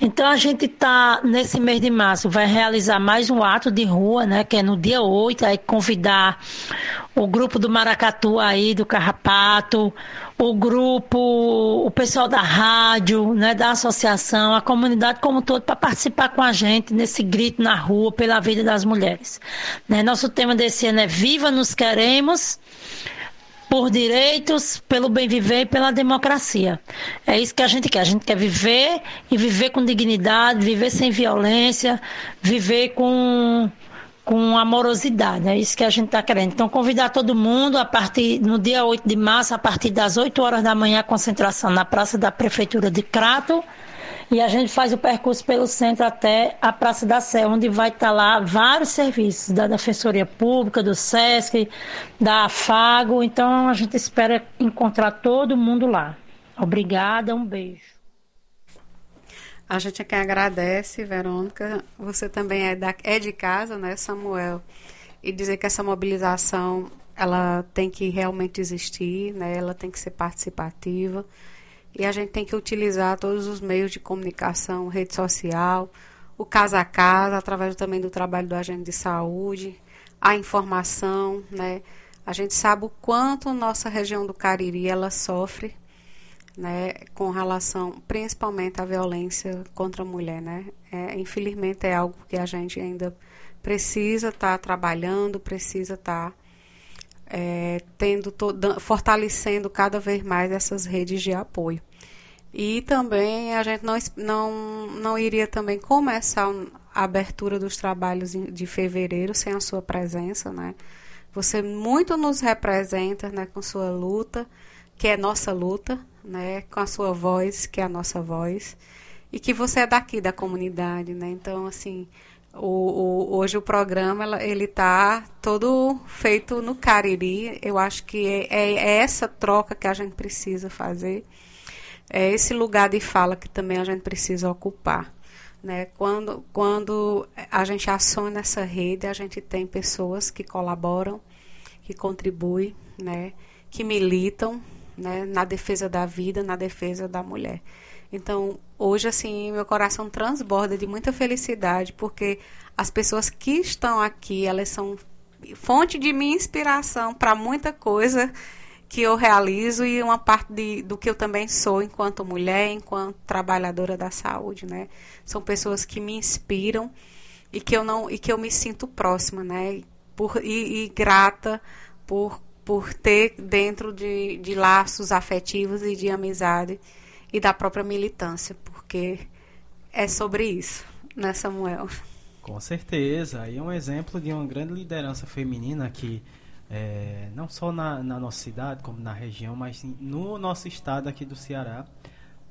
Então a gente está nesse mês de março, vai realizar mais um ato de rua, né? Que é no dia 8, aí convidar o grupo do Maracatu aí, do Carrapato, o grupo, o pessoal da rádio, né, da associação, a comunidade como um todo, para participar com a gente nesse grito na rua pela vida das mulheres. Né? Nosso tema desse ano é Viva nos Queremos por direitos, pelo bem viver e pela democracia. É isso que a gente quer. A gente quer viver e viver com dignidade, viver sem violência, viver com com amorosidade. É isso que a gente está querendo. Então, convidar todo mundo a partir no dia 8 de março, a partir das 8 horas da manhã, concentração na Praça da Prefeitura de Crato. E a gente faz o percurso pelo centro até a Praça da Sé, onde vai estar tá lá vários serviços da Defensoria Pública, do SESC, da AFAGO. Então a gente espera encontrar todo mundo lá. Obrigada, um beijo. A gente aqui agradece, Verônica. Você também é, da, é de casa, né, Samuel? E dizer que essa mobilização ela tem que realmente existir, né? Ela tem que ser participativa. E a gente tem que utilizar todos os meios de comunicação, rede social, o casa a casa, através também do trabalho do agente de saúde, a informação, né? A gente sabe o quanto nossa região do Cariri ela sofre, né, com relação principalmente à violência contra a mulher, né? É, infelizmente é algo que a gente ainda precisa estar tá trabalhando, precisa estar tá é, tendo fortalecendo cada vez mais essas redes de apoio. E também a gente não, não, não iria também começar a abertura dos trabalhos de fevereiro sem a sua presença, né? Você muito nos representa, né, com sua luta, que é nossa luta, né, com a sua voz, que é a nossa voz, e que você é daqui da comunidade, né? Então, assim, o, o, hoje o programa ele está todo feito no Cariri. Eu acho que é, é, é, essa troca que a gente precisa fazer. É esse lugar de fala que também a gente precisa ocupar. Né? Quando, quando a gente aciona essa rede, a gente tem pessoas que colaboram, que contribuem, né? que militam né? na defesa da vida, na defesa da mulher. Então, hoje, assim, meu coração transborda de muita felicidade, porque as pessoas que estão aqui, elas são fonte de minha inspiração para muita coisa que eu realizo e uma parte de, do que eu também sou enquanto mulher, enquanto trabalhadora da saúde, né? São pessoas que me inspiram e que eu não e que eu me sinto próxima, né? Por, e, e grata por, por ter dentro de, de laços afetivos e de amizade e da própria militância, porque é sobre isso, né, Samuel? Com certeza. Aí é um exemplo de uma grande liderança feminina que é, não só na, na, nossa cidade, como na região, mas no nosso estado aqui do Ceará.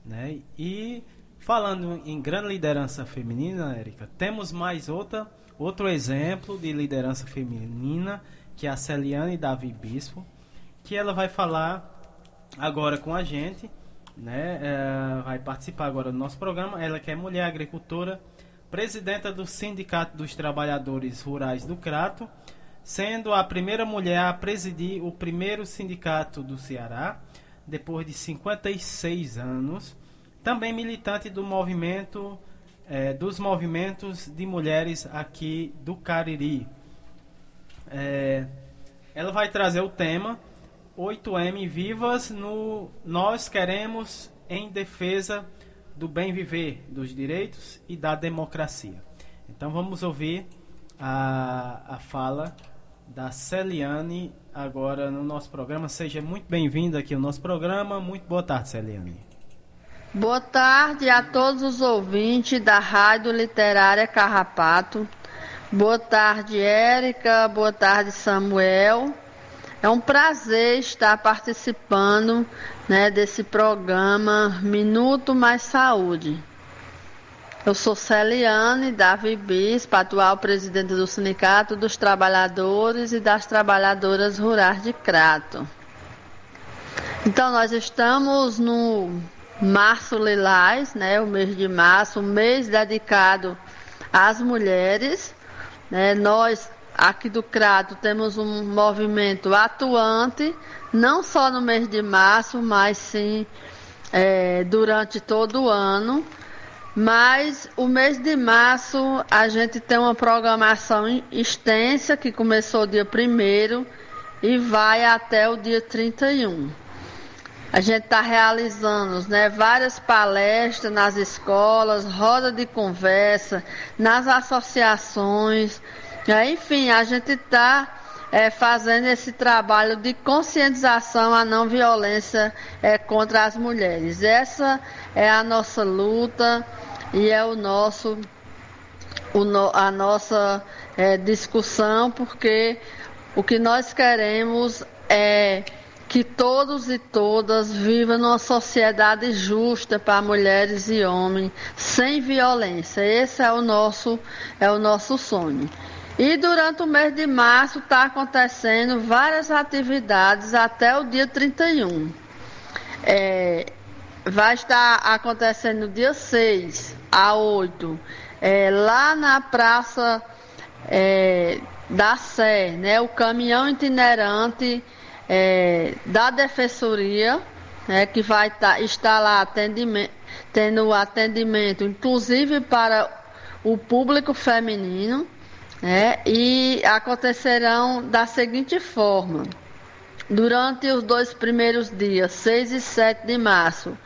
Né? E falando em grande liderança feminina, Érica, temos mais outra, outro exemplo de liderança feminina, que é a Celiane Davi Bispo, que ela vai falar agora com a gente né? É, vai participar agora do nosso programa. Ela que é mulher agricultora, presidenta do Sindicato dos Trabalhadores Rurais do Crato, sendo a primeira mulher a presidir o primeiro sindicato do Ceará, depois de 56 anos. Também militante do movimento é, dos movimentos de mulheres aqui do Cariri. É, ela vai trazer o tema 8M Vivas no Nós Queremos em Defesa do Bem Viver, dos Direitos e da Democracia. Então vamos ouvir a, a fala da Celiane agora no nosso programa. Seja muito bem-vinda aqui ao nosso programa. Muito boa tarde, Celiane. Boa tarde a todos os ouvintes da Rádio Literária Carrapato. Boa tarde, Érica. Boa tarde, Samuel. É um prazer estar participando né, desse programa Minuto Mais Saúde. Eu sou Celiane Davi Bispo, atual presidente do Sindicato dos Trabalhadores e das Trabalhadoras Rurais de Crato. Então, nós estamos no Março Lilás, né, o mês de março, um mês dedicado às mulheres. Né, nós, aqui do Crato, temos um movimento atuante, não só no mês de março, mas sim é, durante todo o ano. Mas o mês de março a gente tem uma programação extensa que começou dia 1 e vai até o dia 31. A gente está realizando né, várias palestras nas escolas, roda de conversa, nas associações. Né, enfim, a gente está é, fazendo esse trabalho de conscientização à não violência é, contra as mulheres. Essa é a nossa luta e é o nosso, o no, a nossa é, discussão, porque o que nós queremos é que todos e todas vivam numa sociedade justa para mulheres e homens, sem violência. Esse é o nosso, é o nosso sonho. E durante o mês de março está acontecendo várias atividades até o dia 31. É, vai estar acontecendo dia 6 a 8, é, lá na Praça é, da Sé, né, o caminhão itinerante é, da Defensoria, né, que vai tá, estar lá atendimento, tendo atendimento, inclusive para o público feminino, né, e acontecerão da seguinte forma. Durante os dois primeiros dias, 6 e 7 de março,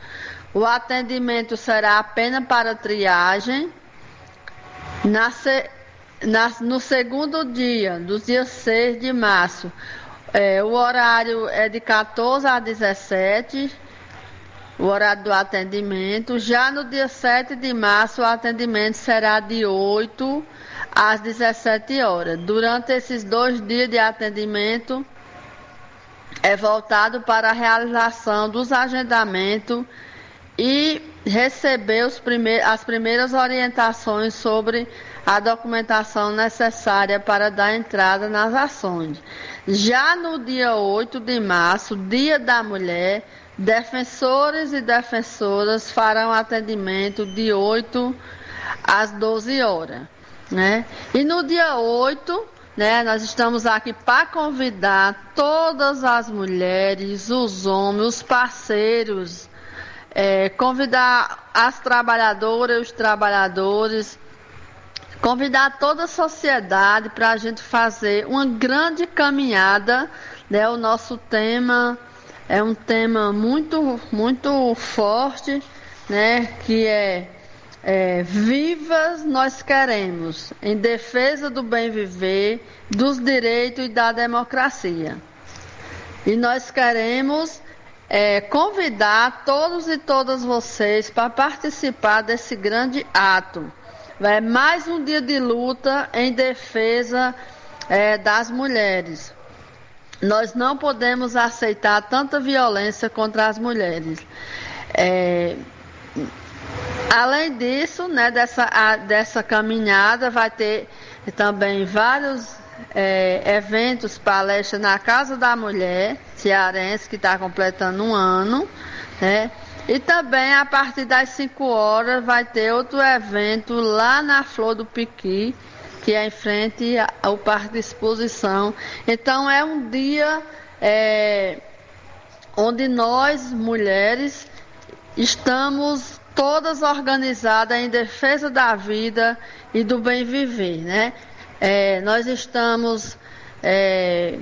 o atendimento será apenas para triagem. Na, na, no segundo dia, do dia 6 de março, é, o horário é de 14 a 17, o horário do atendimento. Já no dia 7 de março, o atendimento será de 8 às 17 horas. Durante esses dois dias de atendimento, é voltado para a realização dos agendamentos e receber as primeiras orientações sobre a documentação necessária para dar entrada nas ações. Já no dia 8 de março, Dia da Mulher, defensores e defensoras farão atendimento de 8 às 12 horas. Né? E no dia 8, né, nós estamos aqui para convidar todas as mulheres, os homens, os parceiros, é, convidar as trabalhadoras os trabalhadores convidar toda a sociedade para a gente fazer uma grande caminhada. Né? O nosso tema é um tema muito, muito forte, né? que é, é Vivas Nós Queremos, em defesa do bem viver, dos direitos e da democracia. E nós queremos é, convidar todos e todas vocês para participar desse grande ato é mais um dia de luta em defesa é, das mulheres. Nós não podemos aceitar tanta violência contra as mulheres. É, além disso, né, dessa, a, dessa caminhada, vai ter também vários é, eventos, palestras na Casa da Mulher Cearense, que está completando um ano. Né? E também a partir das 5 horas vai ter outro evento lá na Flor do Piqui, que é em frente ao Parque de Exposição. Então é um dia é, onde nós, mulheres, estamos todas organizadas em defesa da vida e do bem viver, né? É, nós estamos é,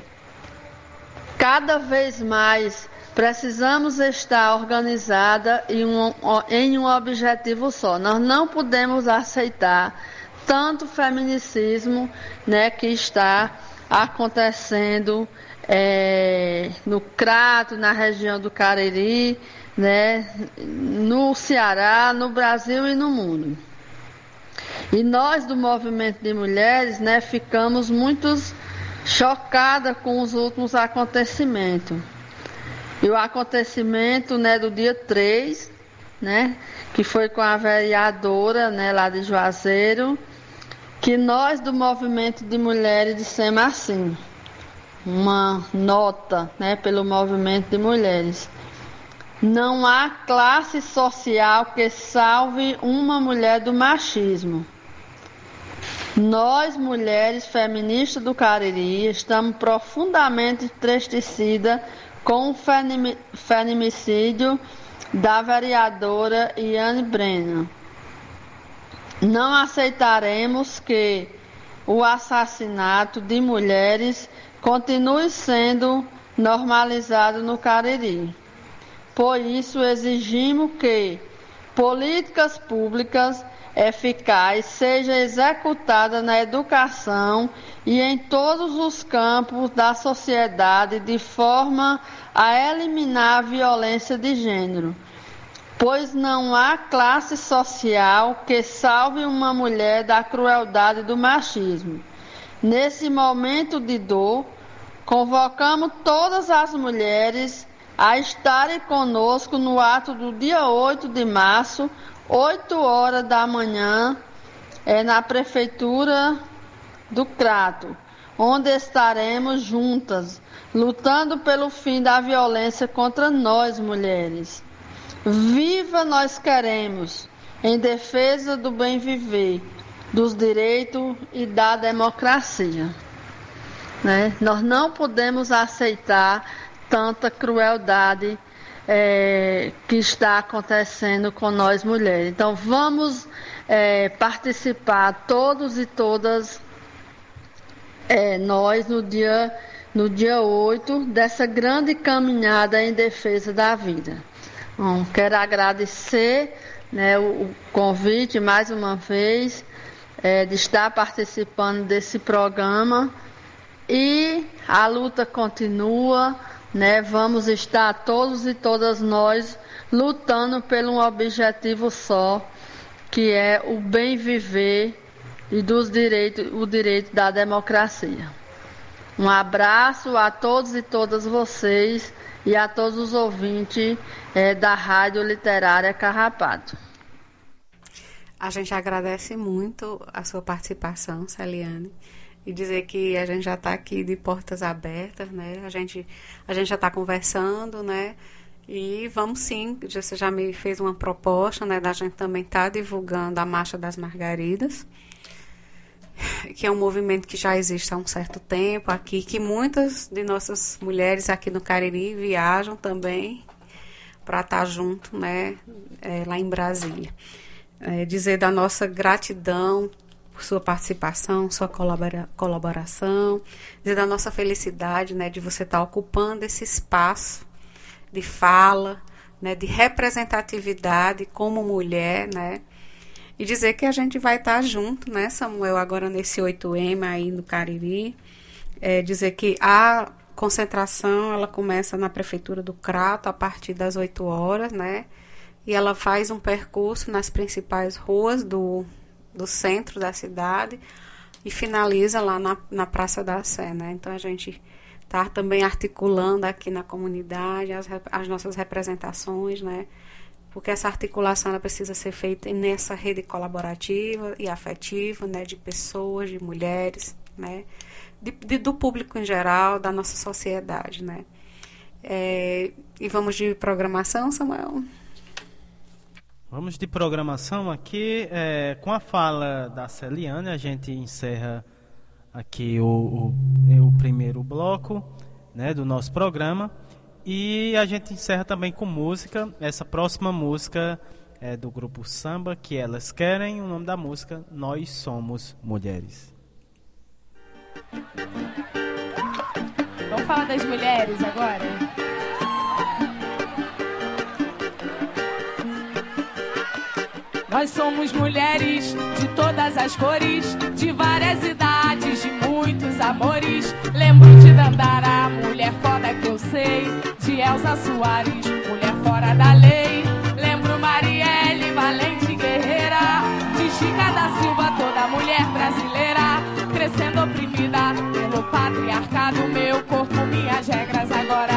cada vez mais precisamos estar organizada em um, em um objetivo só. Nós não podemos aceitar tanto feminicismo, né, que está acontecendo é, no Crato, na região do Cariri, né, no Ceará, no Brasil e no mundo. E nós do movimento de mulheres, né, ficamos muito chocadas com os últimos acontecimentos. E o acontecimento, né, do dia 3, né, que foi com a vereadora, né, lá de Juazeiro, que nós do movimento de mulheres dissemos assim, uma nota, né, pelo movimento de mulheres. Não há classe social que salve uma mulher do machismo. Nós, mulheres feministas do Cariri, estamos profundamente entristecidas com o feminicídio da vereadora Iane Brenner. Não aceitaremos que o assassinato de mulheres continue sendo normalizado no Cariri. Por isso, exigimos que políticas públicas eficazes sejam executadas na educação e em todos os campos da sociedade de forma a eliminar a violência de gênero, pois não há classe social que salve uma mulher da crueldade do machismo. Nesse momento de dor, convocamos todas as mulheres a estarem conosco no ato do dia 8 de março, 8 horas da manhã, é, na Prefeitura do Crato, onde estaremos juntas, lutando pelo fim da violência contra nós mulheres. Viva nós queremos, em defesa do bem viver, dos direitos e da democracia. Né? Nós não podemos aceitar tanta crueldade é, que está acontecendo com nós mulheres. Então vamos é, participar todos e todas é, nós no dia, no dia 8 dessa grande caminhada em defesa da vida. Bom, quero agradecer né, o, o, convite mais uma vez é, de estar participando desse programa e a luta continua né? Vamos estar todos e todas nós lutando por um objetivo só, que é o bem viver e dos direitos, o direito da democracia. Um abraço a todos e todas vocês e a todos os ouvintes é, da Rádio Literária Carrapato. A gente agradece muito a sua participação, Celiane e dizer que a gente já está aqui de portas abertas, né? A gente, a gente já está conversando, né? E vamos sim, você já me fez uma proposta, né? Da gente também estar tá divulgando a Marcha das Margaridas, que é um movimento que já existe há um certo tempo aqui, que muitas de nossas mulheres aqui no Cariri viajam também para estar tá junto, né? É, lá em Brasília. É, dizer da nossa gratidão por sua participação, sua colabora, colaboração, dizer da nossa felicidade, né, de você estar tá ocupando esse espaço de fala, né, de representatividade como mulher, né, e dizer que a gente vai estar tá junto, né, Samuel, agora nesse 8M aí no Cariri, é, dizer que a concentração, ela começa na prefeitura do Crato a partir das 8 horas, né, e ela faz um percurso nas principais ruas do do centro da cidade e finaliza lá na, na Praça da Sé, né? Então a gente está também articulando aqui na comunidade as, as nossas representações, né? Porque essa articulação ela precisa ser feita nessa rede colaborativa e afetiva, né? De pessoas, de mulheres, né? De, de, do público em geral, da nossa sociedade, né? É, e vamos de programação, Samuel? Vamos de programação aqui. É, com a fala da Celiane, a gente encerra aqui o, o, o, primeiro bloco né, do nosso programa. E a gente encerra também com música. Essa próxima música é do grupo Samba que elas querem. O nome da música Nós Somos Mulheres. Vamos falar das mulheres agora? Nós somos mulheres de todas as cores, de várias idades, de muitos amores. Lembro de Dandara, mulher foda que eu sei, de Elza Soares, mulher fora da lei. Lembro Marielle, valente guerreira, de Chica da Silva, toda mulher brasileira, crescendo oprimida pelo patriarcado. Meu corpo, minhas regras, agora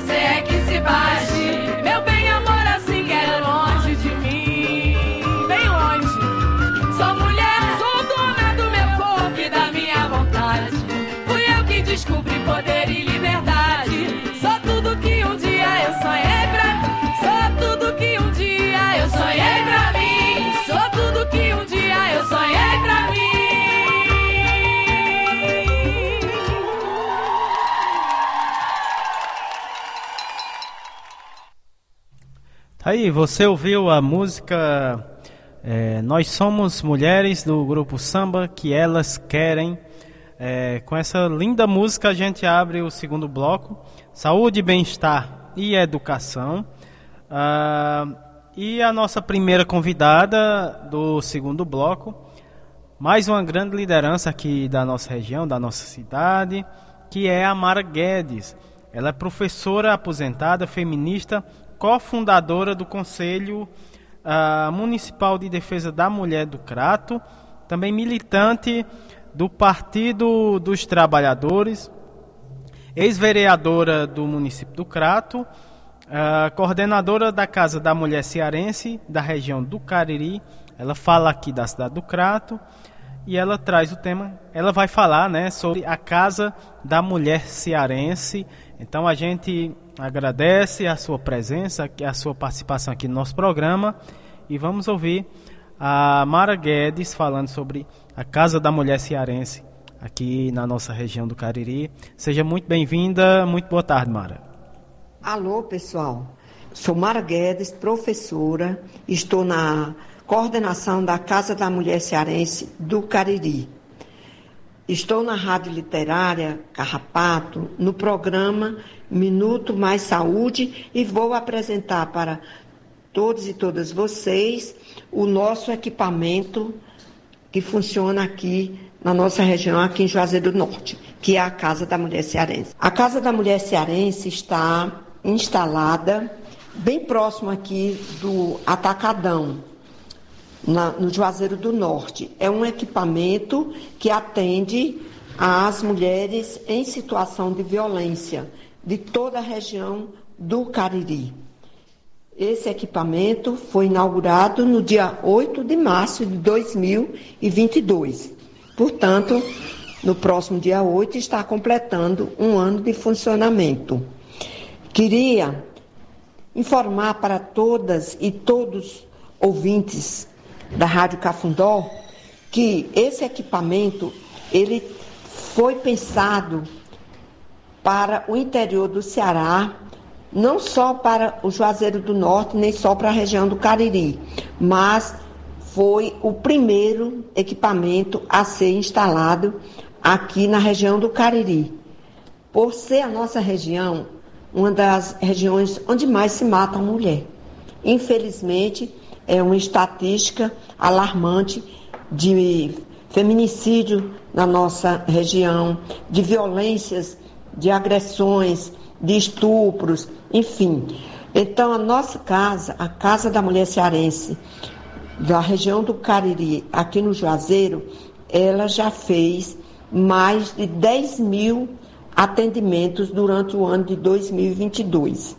você é que se baixe. Aí, você ouviu a música é, Nós Somos Mulheres do grupo Samba que elas querem. É, com essa linda música a gente abre o segundo bloco, saúde, bem-estar e educação. Ah, e a nossa primeira convidada do segundo bloco, mais uma grande liderança aqui da nossa região, da nossa cidade, que é a Mara Guedes. Ela é professora aposentada, feminista, cofundadora do Conselho ah, Municipal de Defesa da Mulher do Crato, também militante do Partido dos Trabalhadores, ex-vereadora do município do Crato, ah, coordenadora da Casa da Mulher Cearense da região do Cariri. Ela fala aqui da cidade do Crato e ela traz o tema. Ela vai falar, né, sobre a Casa da Mulher Cearense. Então a gente agradece a sua presença, a sua participação aqui no nosso programa e vamos ouvir a Mara Guedes falando sobre a Casa da Mulher Cearense aqui na nossa região do Cariri. Seja muito bem-vinda, muito boa tarde, Mara. Alô, pessoal. Sou Mara Guedes, professora, estou na coordenação da Casa da Mulher Cearense do Cariri. Estou na Rádio Literária Carrapato, no programa Minuto Mais Saúde, e vou apresentar para todos e todas vocês o nosso equipamento que funciona aqui na nossa região, aqui em Juazeiro do Norte, que é a Casa da Mulher Cearense. A Casa da Mulher Cearense está instalada bem próximo aqui do Atacadão, na, no Juazeiro do Norte. É um equipamento que atende às mulheres em situação de violência de toda a região do Cariri. Esse equipamento foi inaugurado no dia 8 de março de 2022. Portanto, no próximo dia 8 está completando um ano de funcionamento. Queria informar para todas e todos ouvintes da Rádio Cafundó que esse equipamento ele foi pensado para o interior do Ceará, não só para o Juazeiro do Norte, nem só para a região do Cariri, mas foi o primeiro equipamento a ser instalado aqui na região do Cariri. Por ser a nossa região uma das regiões onde mais se mata a mulher. Infelizmente, é uma estatística alarmante de feminicídio na nossa região, de violências, de agressões, de estupros, enfim. Então, a nossa casa, a Casa da Mulher Cearense, da região do Cariri, aqui no Juazeiro, ela já fez mais de 10 mil atendimentos durante o ano de 2022.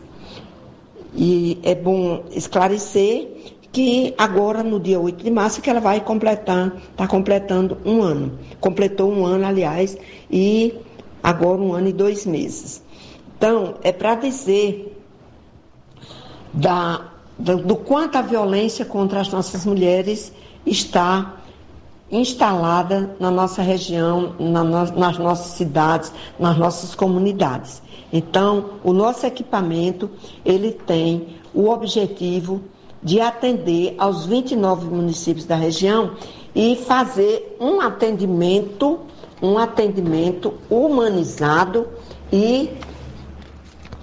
E é bom esclarecer que agora, no dia 8 de março, que ela vai completar, está completando um ano. Completou um ano, aliás, e agora um ano e dois meses. Então, é para dizer da, do, do quanto a violência contra as nossas mulheres está instalada na nossa região, na no, nas nossas cidades, nas nossas comunidades. Então, o nosso equipamento, ele tem o objetivo de atender aos 29 municípios da região e fazer um atendimento, um atendimento humanizado e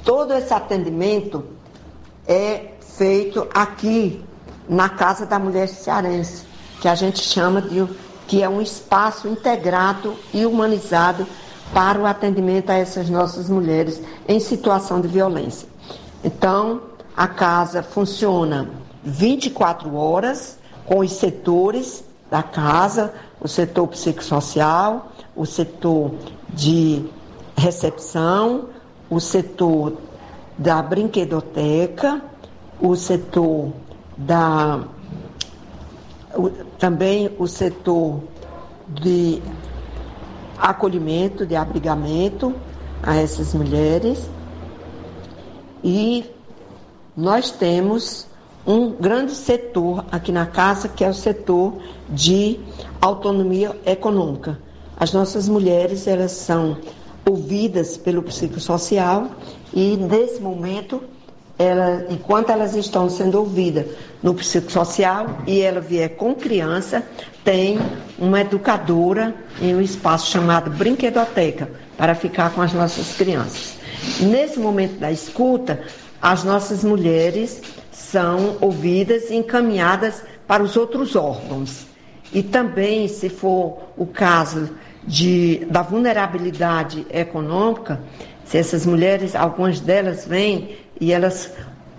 todo esse atendimento é feito aqui na Casa da Mulher Cearense que a gente chama de que é um espaço integrado e humanizado para o atendimento a essas nossas mulheres em situação de violência. Então, a casa funciona 24 horas com os setores da casa, o setor psicossocial, o setor de recepção, o setor da brinquedoteca, o setor da o, também o setor de acolhimento, de abrigamento a essas mulheres. E nós temos um grande setor aqui na casa, que é o setor de autonomia econômica. As nossas mulheres, elas são ouvidas pelo psicossocial e, nesse momento, ela, enquanto elas estão sendo ouvidas no psicossocial e ela vier com criança, tem uma educadora em um espaço chamado brinquedoteca para ficar com as nossas crianças. Nesse momento da escuta, as nossas mulheres são ouvidas e encaminhadas para os outros órgãos. E também, se for o caso de, da vulnerabilidade econômica, se essas mulheres, algumas delas vêm e elas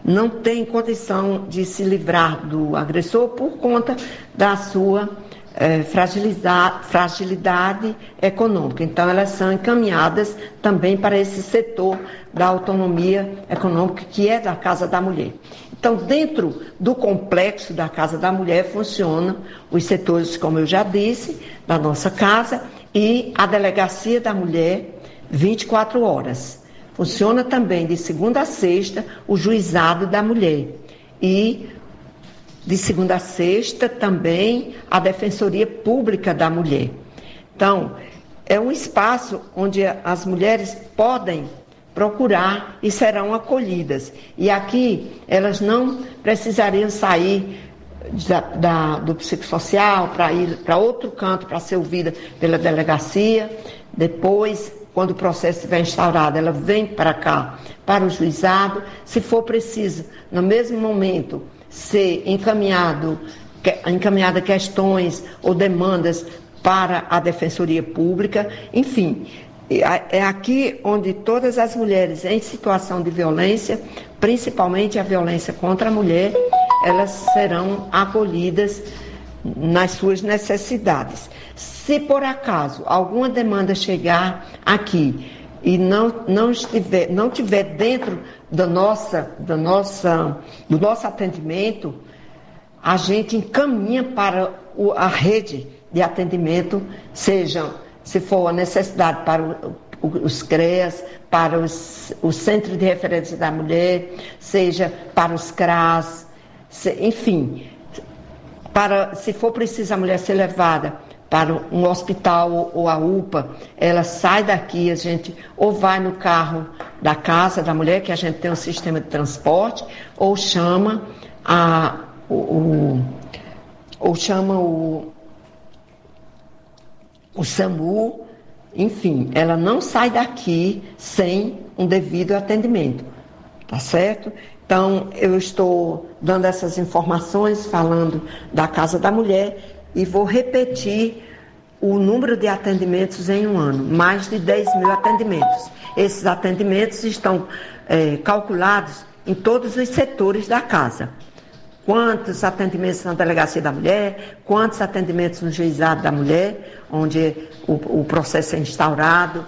não têm condição de se livrar do agressor por conta da sua é, fragilidade, econômica. Então, elas são encaminhadas também para esse setor da autonomia econômica, que é da Casa da Mulher. Então, dentro do complexo da Casa da Mulher, funcionam os setores, como eu já disse, da nossa casa e a Delegacia da Mulher 24 horas. Funciona também de segunda a sexta o juizado da mulher. E de segunda a sexta também a Defensoria Pública da Mulher. Então, é um espaço onde as mulheres podem procurar e serão acolhidas. E aqui elas não precisariam sair da, da, do psicossocial para ir para outro canto para ser ouvida pela delegacia. Depois quando o processo estiver instaurado, ela vem para cá, para o juizado. Se for preciso, no mesmo momento, ser encaminhado, encaminhada questões ou demandas para a Defensoria Pública, enfim. É aqui onde todas as mulheres em situação de violência, principalmente a violência contra a mulher, elas serão acolhidas nas suas necessidades. Se por acaso alguma demanda chegar aqui e não, não, estiver, não tiver dentro da nossa, da nossa, do nosso atendimento, a gente encaminha para a rede de atendimento, seja, se for a necessidade para os CREAS, para os, o Centro de Referência da Mulher, seja para os CRAS, se, enfim, para, se for preciso a mulher ser levada para um hospital ou a UPA, ela sai daqui, a gente ou vai no carro da casa da mulher, que a gente tem um sistema de transporte, ou chama a, o, o ou chama o, o SAMU, enfim, ela não sai daqui sem um devido atendimento, tá certo? Então, eu estou dando essas informações, falando da Casa da Mulher, e vou repetir o número de atendimentos em um ano, mais de 10 mil atendimentos. Esses atendimentos estão é, calculados em todos os setores da casa. Quantos atendimentos na delegacia da mulher, quantos atendimentos no juizado da mulher, onde o, o processo é instaurado,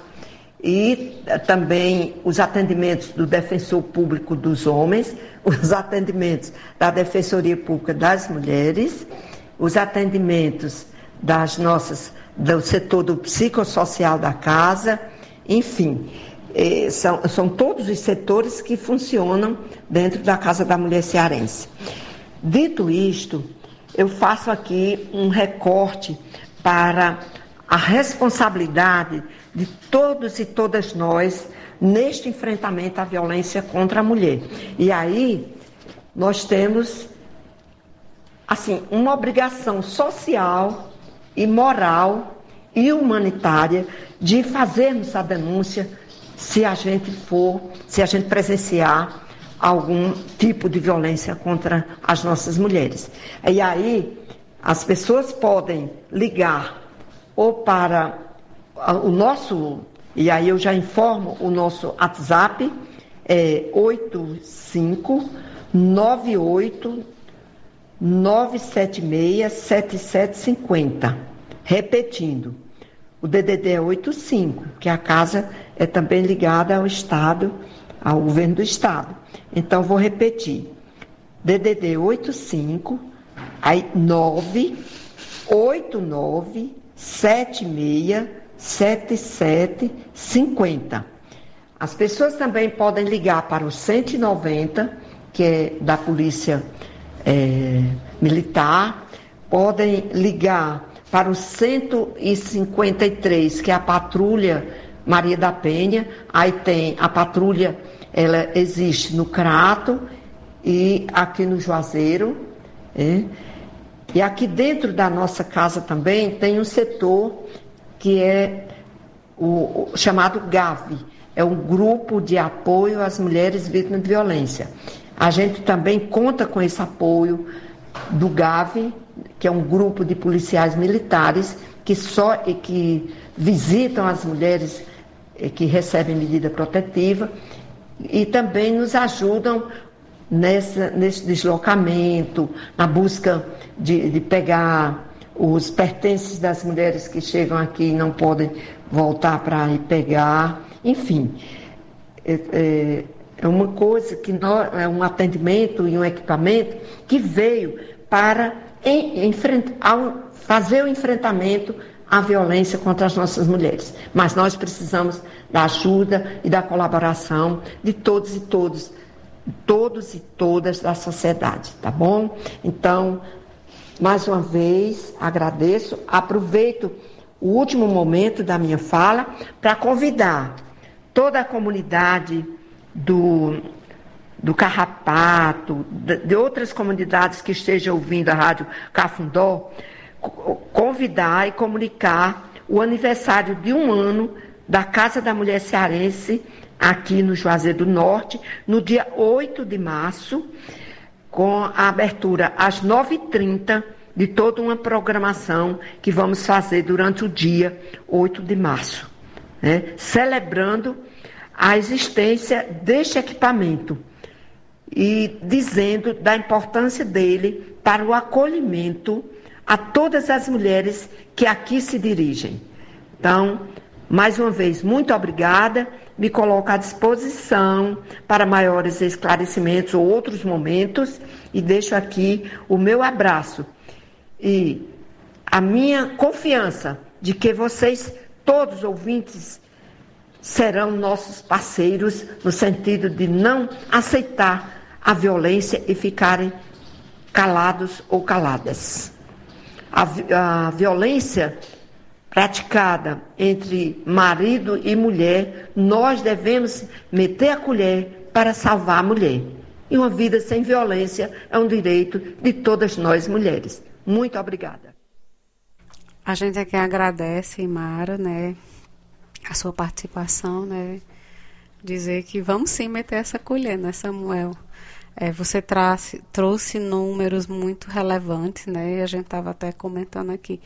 e eh, também os atendimentos do defensor público dos homens, (laughs) os atendimentos da defensoria pública das mulheres os atendimentos das nossas, do setor do psicossocial da casa, enfim, eh, são, são todos os setores que funcionam dentro da Casa da Mulher Cearense. Dito isto, eu faço aqui um recorte para a responsabilidade de todos e todas nós neste enfrentamento à violência contra a mulher. E aí nós temos assim, uma obrigação social e moral e humanitária de fazermos a denúncia se a gente for, se a gente presenciar algum tipo de violência contra as nossas mulheres. E aí as pessoas podem ligar ou para o nosso, e aí eu já informo o nosso WhatsApp, é 85 98 976-7750. Repetindo, o DDD é 85, que a casa é também ligada ao Estado, ao governo do Estado. Então, vou repetir. DDD 85, aí 989 76 77 50. As pessoas também podem ligar para o 190, que é da Polícia é, militar, podem ligar para o 153, que é a patrulha Maria da Penha, aí tem a patrulha, ela existe no Crato e aqui no Juazeiro. É. E aqui dentro da nossa casa também tem um setor que é o, o chamado GAV, é um grupo de apoio às mulheres vítimas de violência. A gente também conta com esse apoio do GAV, que é um grupo de policiais militares que só que visitam as mulheres que recebem medida protetiva e também nos ajudam nessa, nesse deslocamento, na busca de, de pegar os pertences das mulheres que chegam aqui e não podem voltar para ir pegar, enfim. É, é, é uma coisa que nós, é um atendimento e um equipamento que veio para em, fazer o enfrentamento à violência contra as nossas mulheres. Mas nós precisamos da ajuda e da colaboração de todos e todos, todos e todas da sociedade, tá bom? Então, mais uma vez, agradeço, aproveito o último momento da minha fala para convidar toda a comunidade do, do Carrapato, de, de outras comunidades que estejam ouvindo a Rádio Cafundó, convidar e comunicar o aniversário de um ano da Casa da Mulher Cearense, aqui no Juazeiro do Norte, no dia 8 de março, com a abertura às 9h30 de toda uma programação que vamos fazer durante o dia 8 de março, né? celebrando a existência deste equipamento e dizendo da importância dele para o acolhimento a todas as mulheres que aqui se dirigem. Então, Mais uma vez, muito obrigada. Me coloco à disposição para maiores esclarecimentos ou outros momentos e deixo aqui o meu abraço e a minha confiança de que vocês, todos ouvintes, serão nossos parceiros no sentido de não aceitar a violência e ficarem calados ou caladas. A, a violência praticada entre marido e mulher, nós devemos meter a colher para salvar a mulher. E uma vida sem violência é um direito de todas nós mulheres. Muito obrigada. A gente aqui agradece, Mara, né, a sua participação, né, dizer que vamos sim meter essa colher, né, Samuel? É, você trouxe números muito relevantes, né, e a gente estava até comentando aqui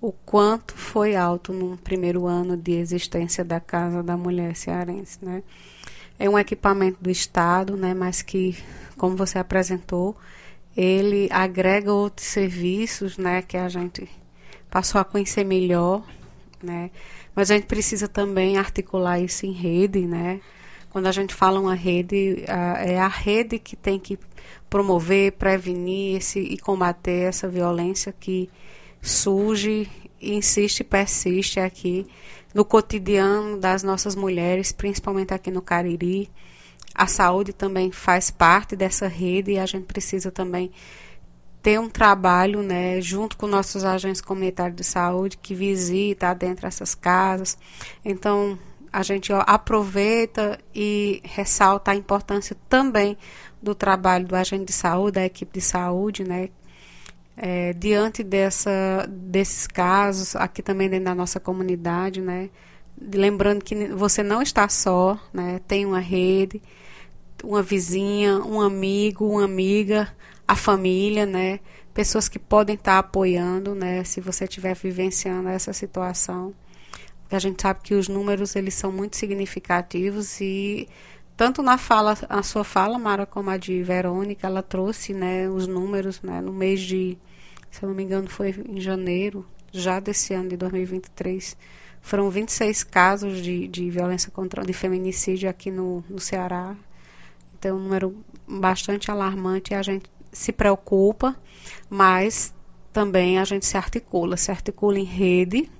o quanto foi alto no primeiro ano de existência da Casa da Mulher Cearense, né? É um equipamento do Estado, né, mas que, como você apresentou, ele agrega outros serviços, né, que a gente passou a conhecer melhor, né? Mas a gente precisa também articular isso em rede, né? Quando a gente fala uma rede, é a rede que tem que promover, prevenir esse, e combater essa violência que surge, insiste e persiste aqui no cotidiano das nossas mulheres, principalmente aqui no Cariri. A saúde também faz parte dessa rede e a gente precisa também ter um trabalho, né, junto com nossos agentes comunitários de saúde que visita dentro dessas casas. Então, a gente aproveita e ressalta a importância também do trabalho do agente de saúde, da equipe de saúde, né, é, diante dessa, desses casos, aqui também dentro da nossa comunidade, né, lembrando que você não está só, né, tem uma rede, uma vizinha, um amigo, uma amiga, a família, né? Pessoas que podem estar apoiando, né? Se você estiver vivenciando essa situação. A gente sabe que os números eles são muito significativos e tanto na fala, a sua fala, Mara, como a de Verônica, ela trouxe, né, os números, né, no mês de, se eu não me engano, foi em janeiro, já desse ano de 2023, foram 26 casos de, de violência contra, de feminicídio aqui no, no Ceará. Então, um número bastante alarmante e a gente se preocupa, mas também a gente se articula, se articula em rede,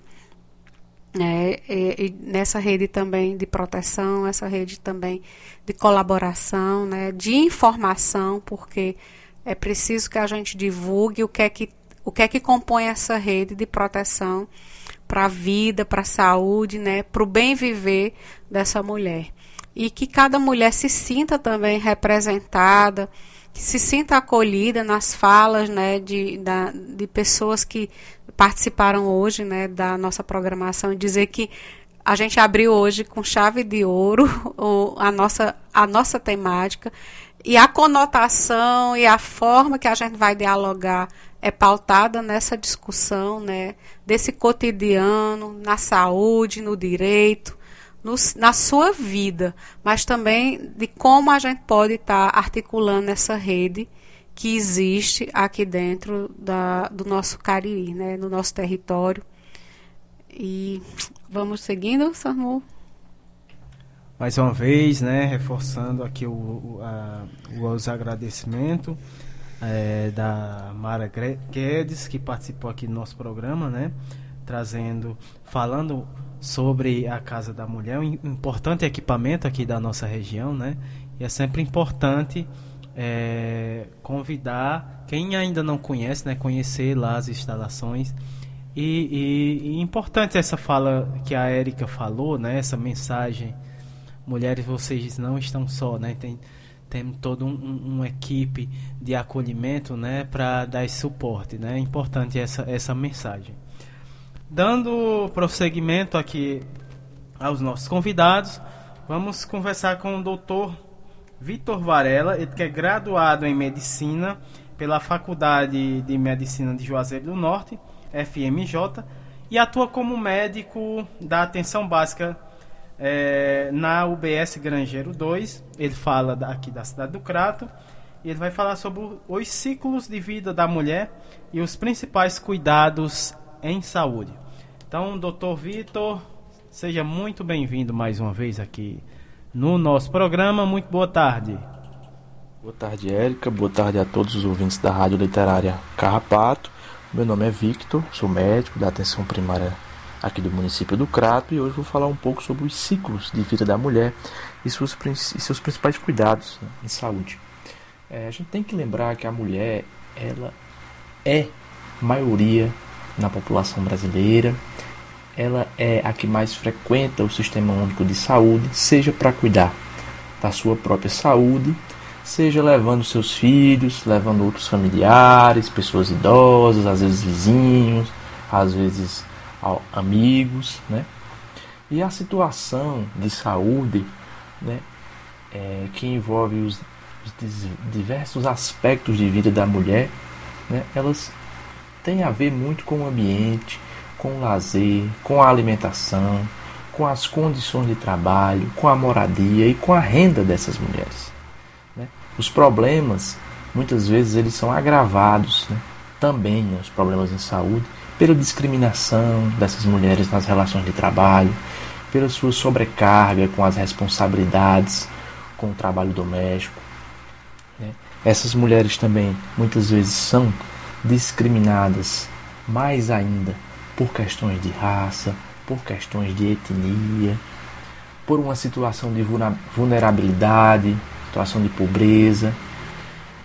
né, e, e nessa rede também de proteção, essa rede também de colaboração, né, de informação, porque é preciso que a gente divulgue o que é que, o que, é que compõe essa rede de proteção para a vida, para a saúde, né, para o bem viver dessa mulher. E que cada mulher se sinta também representada, que se sinta acolhida nas falas né, de, da, de pessoas que participaram hoje né, da nossa programação e dizer que a gente abriu hoje com chave de ouro (laughs) a, nossa, a nossa temática. E a conotação e a forma que a gente vai dialogar é pautada nessa discussão né, desse cotidiano, na saúde, no direito, no, na sua vida, mas também de como a gente pode estar tá articulando essa rede que existe aqui dentro da, do nosso Cariri, né, no nosso território. E vamos seguindo, Samu. Mais uma vez, né, reforçando aqui o, o a, os agradecimentos é, da Mara Guedes, que participou aqui do nosso programa, né, trazendo, falando sobre a Casa da Mulher, um importante equipamento aqui da nossa região, né? E é sempre importante é, convidar quem ainda não conhece, né? Conhecer lá as instalações. E, e, e importante essa fala que a Érica falou, né? Essa mensagem, mulheres, vocês não estão só, né? Tem, tem toda um, um, uma equipe de acolhimento, né? Para dar suporte, né? É importante essa, essa mensagem. Dando prosseguimento aqui aos nossos convidados, vamos conversar com o doutor Vitor Varela, ele que é graduado em Medicina pela Faculdade de Medicina de Juazeiro do Norte, FMJ, e atua como médico da atenção básica é, na UBS Grangeiro 2. Ele fala aqui da cidade do Crato. E ele vai falar sobre os ciclos de vida da mulher e os principais cuidados em saúde. Então, doutor Vitor, Seja muito bem-vindo mais uma vez aqui no nosso programa. Muito boa tarde. Boa tarde, Érica. Boa tarde a todos os ouvintes da Rádio Literária Carrapato. Meu nome é Victor, sou médico da atenção primária aqui do município do Crato e hoje vou falar um pouco sobre os ciclos de vida da mulher e, suas, e seus principais cuidados né, em saúde. É, a gente tem que lembrar que a mulher ela é maioria na população brasileira, ela é a que mais frequenta o Sistema Único de Saúde, seja para cuidar da sua própria saúde, seja levando seus filhos, levando outros familiares, pessoas idosas, às vezes vizinhos, às vezes amigos, né? E a situação de saúde, né, é, que envolve os, os diversos aspectos de vida da mulher, né, elas têm a ver muito com o ambiente, com o lazer, com a alimentação, com as condições de trabalho, com a moradia e com a renda dessas mulheres. Né? Os problemas, muitas vezes, eles são agravados né? também, né, os problemas em saúde, pela discriminação dessas mulheres nas relações de trabalho, pela sua sobrecarga com as responsabilidades com o trabalho doméstico. Né? Essas mulheres também muitas vezes são discriminadas mais ainda por questões de raça, por questões de etnia, por uma situação de vulnerabilidade, situação de pobreza.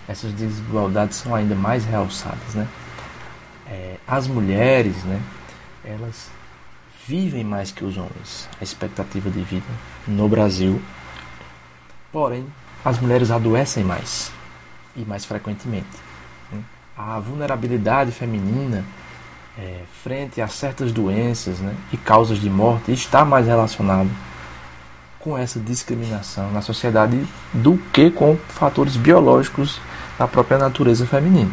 Essas desigualdades são ainda mais realçadas, né? é, as mulheres, né, elas vivem mais que os homens. A expectativa de vida no Brasil. Porém, as mulheres adoecem mais e mais frequentemente. Né. A vulnerabilidade feminina é, frente a certas doenças né, e causas de morte está mais relacionada com essa discriminação na sociedade do que com fatores biológicos da própria natureza feminina.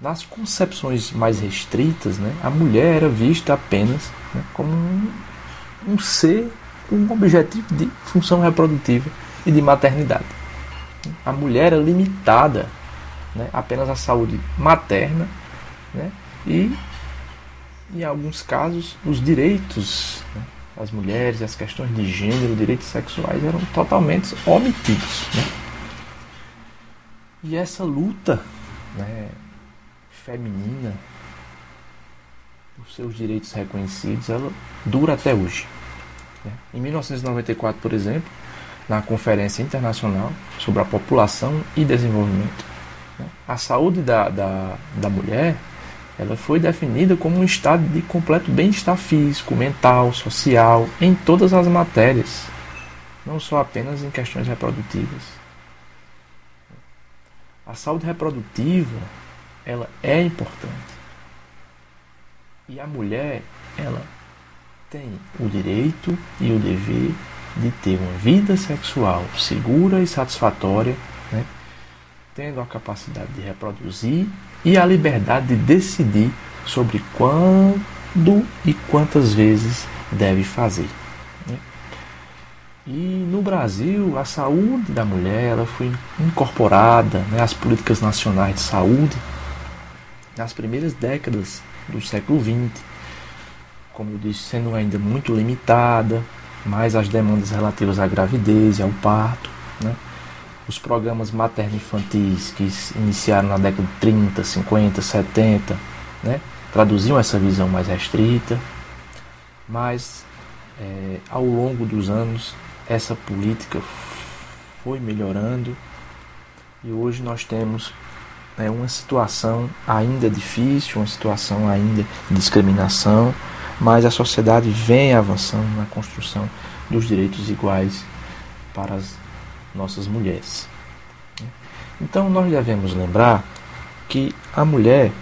Nas concepções mais restritas, né, a mulher era vista apenas né, como um, um ser com um objetivo de função reprodutiva e de maternidade. A mulher era limitada né, apenas à saúde materna né, e, em alguns casos, os direitos né, mulheres, as questões de gênero, direitos sexuais eram totalmente omitidos. Né. E essa luta né, feminina, os seus direitos reconhecidos, ela dura até hoje. Né? Em 1994, por exemplo, na Conferência Internacional sobre a População e Desenvolvimento, né? a saúde da, da, da mulher ela foi definida como um estado de completo bem-estar físico, mental, social, em todas as matérias, não só apenas em questões reprodutivas. A saúde reprodutiva ela é importante. E a mulher, ela tem o direito e o dever de ter uma vida sexual segura e satisfatória, né? tendo a capacidade de reproduzir e a liberdade de decidir sobre quando e quantas vezes deve fazer. Né? E no Brasil, a saúde da mulher ela foi incorporada né, às políticas nacionais de saúde nas primeiras décadas do século XX, como eu disse, sendo ainda muito limitada, mais as demandas relativas à gravidez e ao parto, né? Os programas materno-infantis que iniciaram na década de 30, 50, 70, né? traduziam essa visão mais restrita, mas é, ao longo dos anos essa política foi melhorando e hoje nós temos é uma situação ainda difícil, uma situação ainda de discriminação, mas a sociedade vem avançando na construção dos direitos iguais para as nossas mulheres. Então nós devemos lembrar que a mulher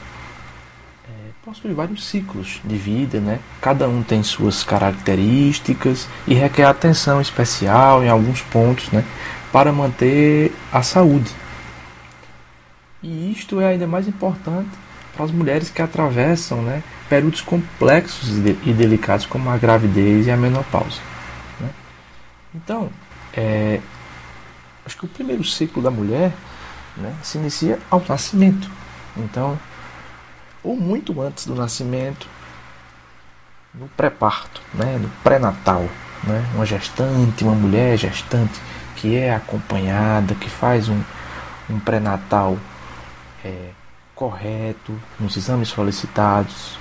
é, possui vários ciclos de vida, né? cada um tem suas características e requer atenção especial em alguns pontos né? para manter a saúde. E isto é ainda mais importante para as mulheres que atravessam né, períodos complexos e delicados como a gravidez e a menopausa. Né? Então, é, acho que o primeiro ciclo da mulher né, se inicia ao nascimento. Então, ou muito antes do nascimento, no pré-parto, né, no pré-natal, né, uma gestante, uma mulher gestante que é acompanhada, que faz um, um pré-natal é, correto, nos exames solicitados,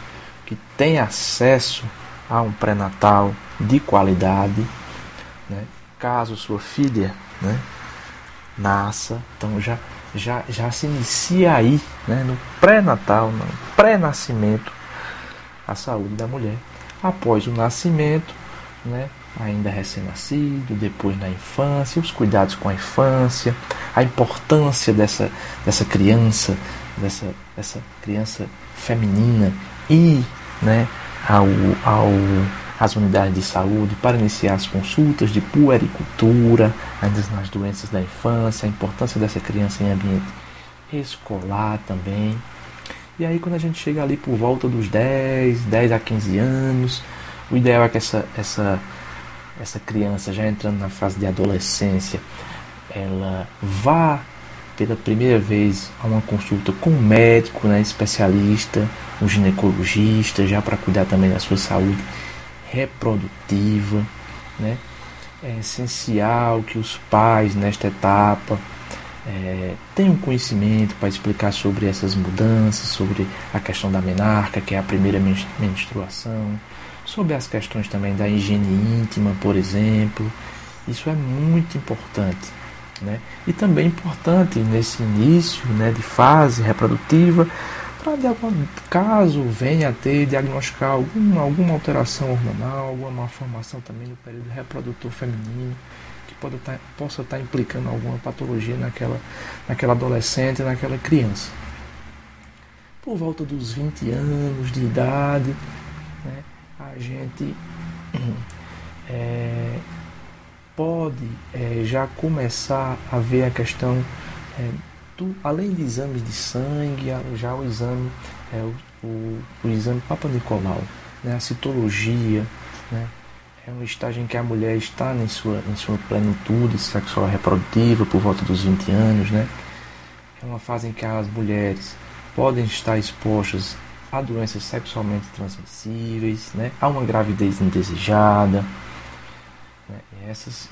que tem acesso a um pré-natal de qualidade, né, caso sua filha né, nasça, então já, já, já se inicia aí, né, no pré-natal, no pré-nascimento, a saúde da mulher. Após o nascimento, né, ainda recém-nascido, depois na infância, os cuidados com a infância, a importância dessa, dessa criança, dessa, dessa criança feminina e né, ao, ao, às unidades de saúde para iniciar as consultas de puericultura, ainda nas doenças da infância, a importância dessa criança em ambiente escolar também. E aí quando a gente chega ali por volta dos 10, 10 a 15 anos, o ideal é que essa, essa, essa criança já entrando na fase de adolescência, ela vá pela primeira vez a uma consulta com um médico, né, especialista, um ginecologista, já para cuidar também da sua saúde reprodutiva. Né? É essencial que os pais, nesta etapa, é, tenham conhecimento para explicar sobre essas mudanças, sobre a questão da menarca, que é a primeira menstruação, sobre as questões também da higiene íntima, por exemplo. Isso é muito importante. Né? E também importante nesse início né, de fase reprodutiva, para de algum caso venha a ter, diagnosticar alguma, alguma alteração hormonal, alguma malformação também no período reprodutor feminino, que pode tá, possa estar tá implicando alguma patologia naquela, naquela adolescente, naquela criança. Por volta dos 20 anos de idade, né, a gente é, (clears throat) pode é, já começar a ver a questão, é, além de exames de sangue, já o exame, é, o, o, o, exame Papa Nicolau, né, a citologia, né, é um estágio em que a mulher está em sua, em sua plenitude sexual reprodutiva por volta dos 20 anos, né, é uma fase em que as mulheres podem estar expostas a doenças sexualmente transmissíveis, né, a uma gravidez indesejada, né? Essas,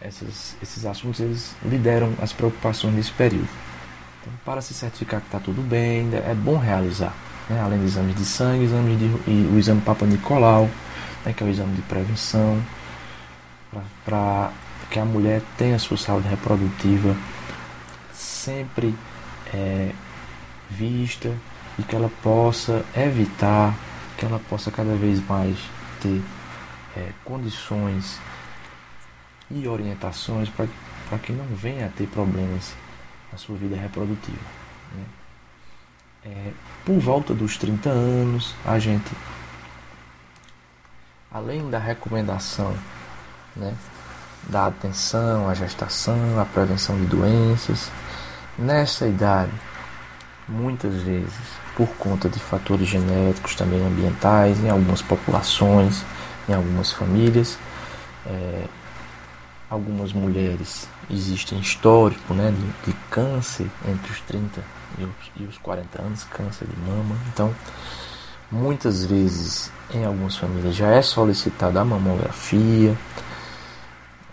essas, esses assuntos eles lideram as preocupações nesse período. Então, para se certificar que está tudo bem, é bom realizar, né? além de exames de sangue, exames de, e o exame Papa Nicolau, né? que é o exame de prevenção, para que a mulher tenha sua saúde reprodutiva sempre é, vista e que ela possa evitar, que ela possa cada vez mais ter é, condições e orientações para que não venha a ter problemas na sua vida reprodutiva. Né? É, por volta dos 30 anos, a gente, além da recomendação né, da atenção à gestação, à prevenção de doenças, nessa idade, muitas vezes, por conta de fatores genéticos, também ambientais, em algumas populações, em algumas famílias, é, algumas mulheres existem histórico né, de, de, câncer entre os 30 e os, e os 40 anos, câncer de mama. Então, muitas vezes em algumas famílias já é solicitada a mamografia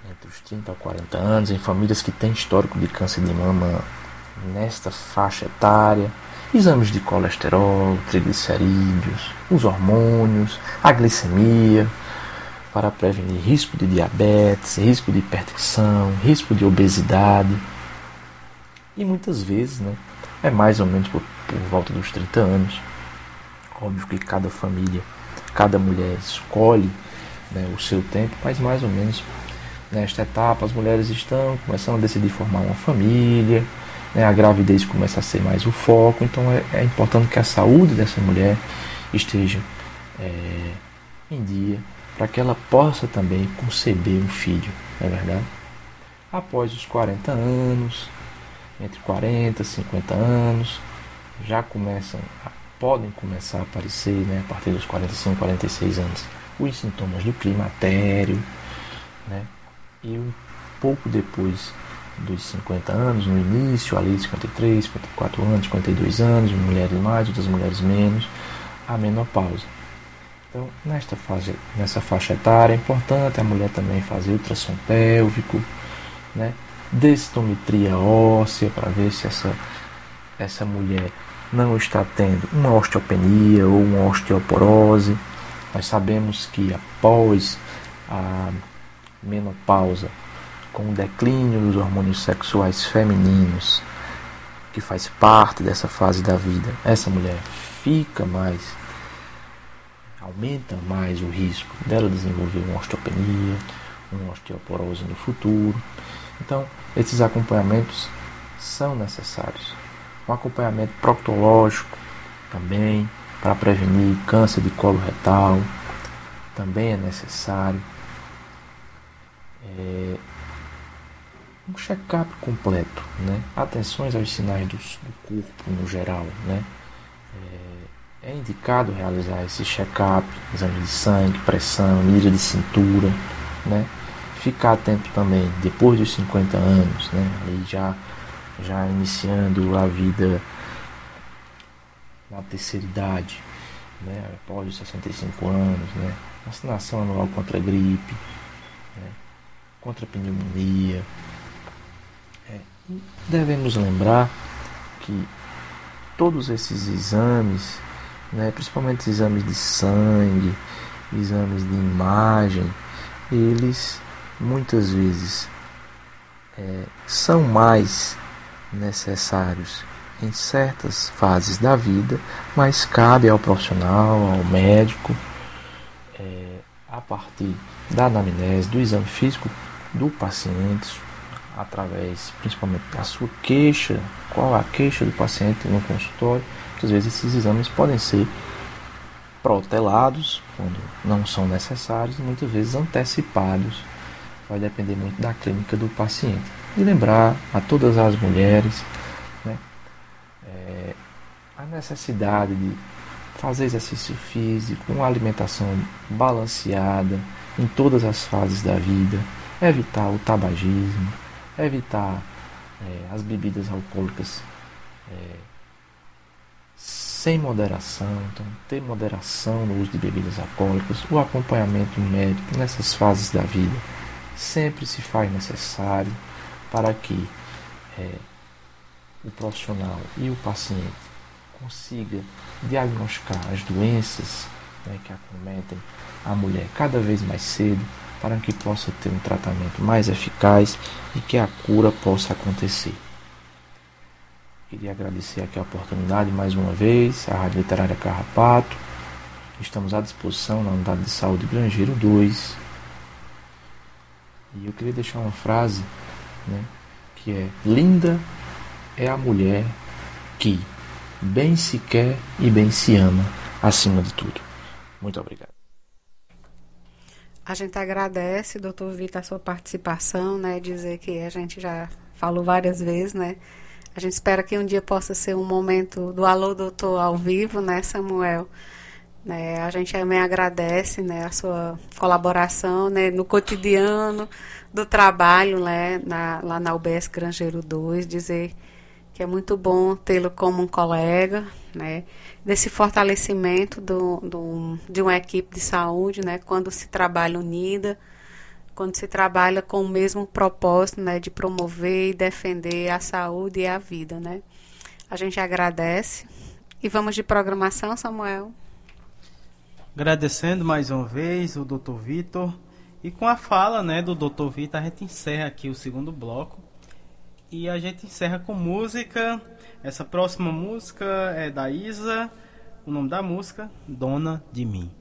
entre os 30 a 40 anos, em famílias que têm histórico de câncer de mama nesta faixa etária. Exames de colesterol, triglicerídeos, os hormônios, a glicemia, para prevenir risco de diabetes, risco de hipertensão, risco de obesidade. E muitas vezes, né, é mais ou menos por, por volta dos 30 anos. Óbvio que cada família, cada mulher escolhe né, o seu tempo, mas mais ou menos nesta etapa as mulheres estão começando a decidir formar uma família, né, a gravidez começa a ser mais o foco, então é, é importante que a saúde dessa mulher esteja é, em dia para que ela possa também conceber um filho, não é verdade? Após os 40 anos, entre 40 e 50 anos, já começam, podem começar a aparecer, né, a partir dos 45, 46 anos, os sintomas do climatério, né? E um pouco depois dos 50 anos, no início, ali 53, 54 anos, 52 anos, mulheres mais, outras mulheres menos, a menopausa. Então, nesta fase, nessa faixa etária, é importante a mulher também fazer ultrassom pélvico, né? densitometria óssea para ver se essa, essa mulher não está tendo uma osteopenia ou uma osteoporose. Nós sabemos que após a menopausa, com o declínio dos hormônios sexuais femininos, que faz parte dessa fase da vida, essa mulher fica mais, aumenta mais o risco dela desenvolver uma osteopenia, uma osteoporose no futuro. Então, esses acompanhamentos são necessários. Um acompanhamento proctológico também para prevenir câncer de colo retal também é necessário. É, um check-up completo, né? Atenções aos sinais do, do corpo no geral, né? É, é indicado realizar esse check-up, exame de sangue, pressão, medida de cintura, né? Ficar atento também depois dos 50 anos, né? Aí já já iniciando a vida na terceira idade, né? após os 65 anos, né? vacinação anual contra a gripe, né? contra a pneumonia, devemos lembrar que todos esses exames, né, principalmente exames de sangue, exames de imagem, eles muitas vezes é, são mais necessários em certas fases da vida, mas cabe ao profissional, ao médico, é, a partir da anamnese, do exame físico do paciente, através principalmente da sua queixa, qual a queixa do paciente no consultório, às vezes esses exames podem ser protelados quando não são necessários e muitas vezes antecipados. Vai depender muito da clínica do paciente. E lembrar a todas as mulheres né, é, a necessidade de fazer exercício físico, uma alimentação balanceada em todas as fases da vida, evitar o tabagismo, evitar é, as bebidas alcoólicas é, sem moderação, então ter moderação no uso de bebidas alcoólicas, o acompanhamento médico nessas fases da vida sempre se faz necessário para que é, o profissional e o paciente consiga diagnosticar as doenças né, que acometem a mulher cada vez mais cedo para que possa ter um tratamento mais eficaz e que a cura possa acontecer. Queria agradecer aqui a oportunidade mais uma vez, à Rádio Literária Carrapato. Estamos à disposição na Unidade de Saúde Grangeiro 2. E eu queria deixar uma frase né, que é: Linda é a mulher que bem se quer e bem se ama, acima de tudo. Muito obrigado. A gente agradece, doutor Vitor, a sua participação, né? Dizer que a gente já falou várias vezes, né? A gente espera que um dia possa ser um momento do Alô Doutor ao vivo, né, Samuel? Né, a gente também agradece né, a sua colaboração né, no cotidiano do trabalho né, na, lá na UBS Grangeiro 2, dizer que é muito bom tê-lo como um colega, né? Desse fortalecimento do, do, de uma equipe de saúde, né? Quando se trabalha unida, quando se trabalha com o mesmo propósito, né? De promover e defender a saúde e a vida, né? A gente agradece. E vamos de programação, Samuel. Agradecendo mais uma vez o Dr. Vitor. E com a fala né, do Dr. Vitor, a gente encerra aqui o segundo bloco. E a gente encerra com música. Essa próxima música é da Isa. O nome da música, Dona de Mim.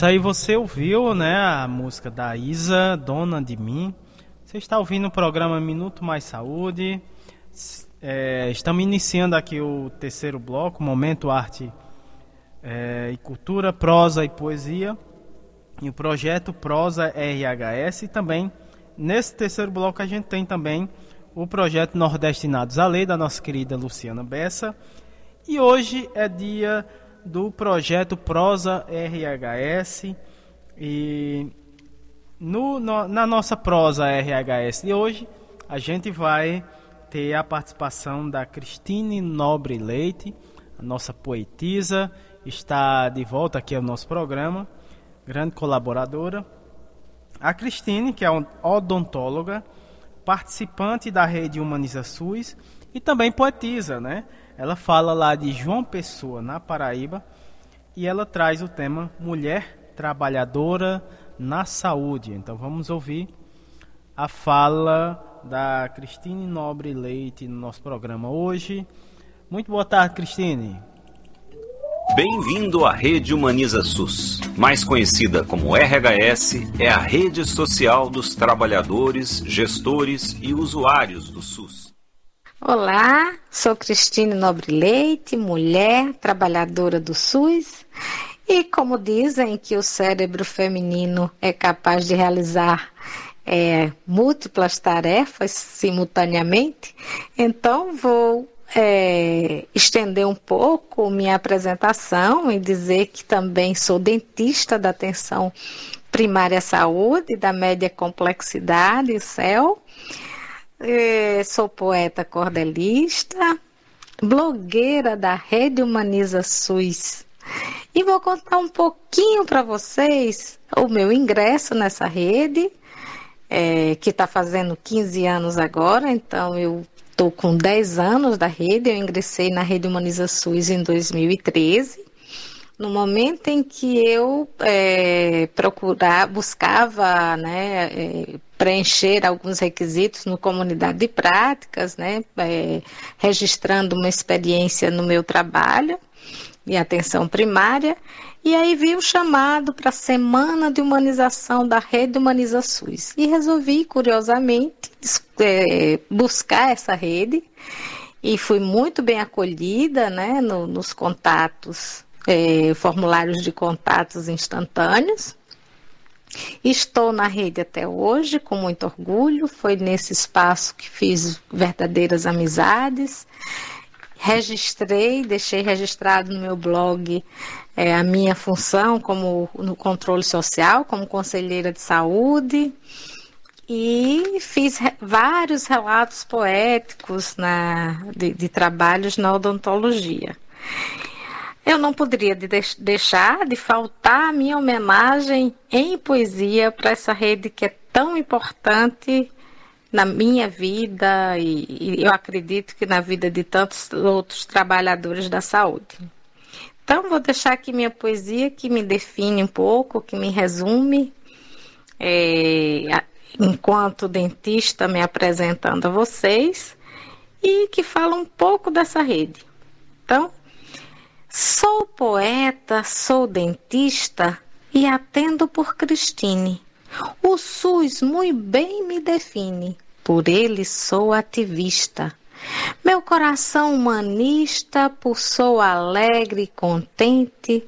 Isso aí, você ouviu, né, a música da Isa, Dona de Mim. Você está ouvindo o programa Minuto Mais Saúde. É, estamos iniciando aqui o terceiro bloco, Momento Arte é, e Cultura, Prosa e Poesia. E o projeto Prosa RHS. E também, nesse terceiro bloco, a gente tem também o projeto Nordestinados à Lei, da nossa querida Luciana Bessa. E hoje é dia do projeto Prosa RHS. E no, no- na nossa prosa RHS de hoje, a gente vai ter a participação da Cristine Nobre Leite, a nossa poetisa, está de volta aqui ao nosso programa, grande colaboradora. A Cristine, que é odontóloga, participante da rede Humaniza SUS e também poetisa, né? Ela fala lá de João Pessoa, na Paraíba, e ela traz o tema Mulher Trabalhadora na Saúde. Então vamos ouvir a fala da Cristine Nobre Leite no nosso programa hoje. Muito boa tarde, Cristine. Bem-vindo à Rede Humaniza SUS. Mais conhecida como RHS, é a rede social dos trabalhadores, gestores e usuários do SUS. Olá, sou Cristine Nobre Leite, mulher, trabalhadora do SUS. E como dizem que o cérebro feminino é capaz de realizar é, múltiplas tarefas simultaneamente, então vou é, estender um pouco minha apresentação e dizer que também sou dentista da atenção primária à saúde, da média complexidade, CEL. Sou poeta cordelista, blogueira da Rede Humaniza SUS. E vou contar um pouquinho para vocês o meu ingresso nessa rede, é, que está fazendo 15 anos agora, então eu estou com 10 anos da rede, eu ingressei na Rede Humaniza SUS em 2013 no momento em que eu é, procurar, buscava né, é, preencher alguns requisitos no comunidade de práticas, né, é, registrando uma experiência no meu trabalho e atenção primária, e aí vi o chamado para a Semana de Humanização da Rede Humaniza SUS. E resolvi, curiosamente, é, buscar essa rede e fui muito bem acolhida né, no, nos contatos é, formulários de contatos instantâneos. Estou na rede até hoje com muito orgulho. Foi nesse espaço que fiz verdadeiras amizades. Registrei, deixei registrado no meu blog é, a minha função como no controle social, como conselheira de saúde. E fiz vários relatos poéticos na, de, de trabalhos na odontologia. Eu não poderia de deixar de faltar a minha homenagem em poesia para essa rede que é tão importante na minha vida e, e, eu acredito que na vida de tantos outros trabalhadores da saúde. Então, vou deixar aqui minha poesia que me define um pouco, que me resume, é, enquanto dentista me apresentando a vocês e que fala um pouco dessa rede. Então, Sou poeta, sou dentista e atendo por Cristine. O SUS muito bem me define, por ele sou ativista. Meu coração humanista pulsou alegre e contente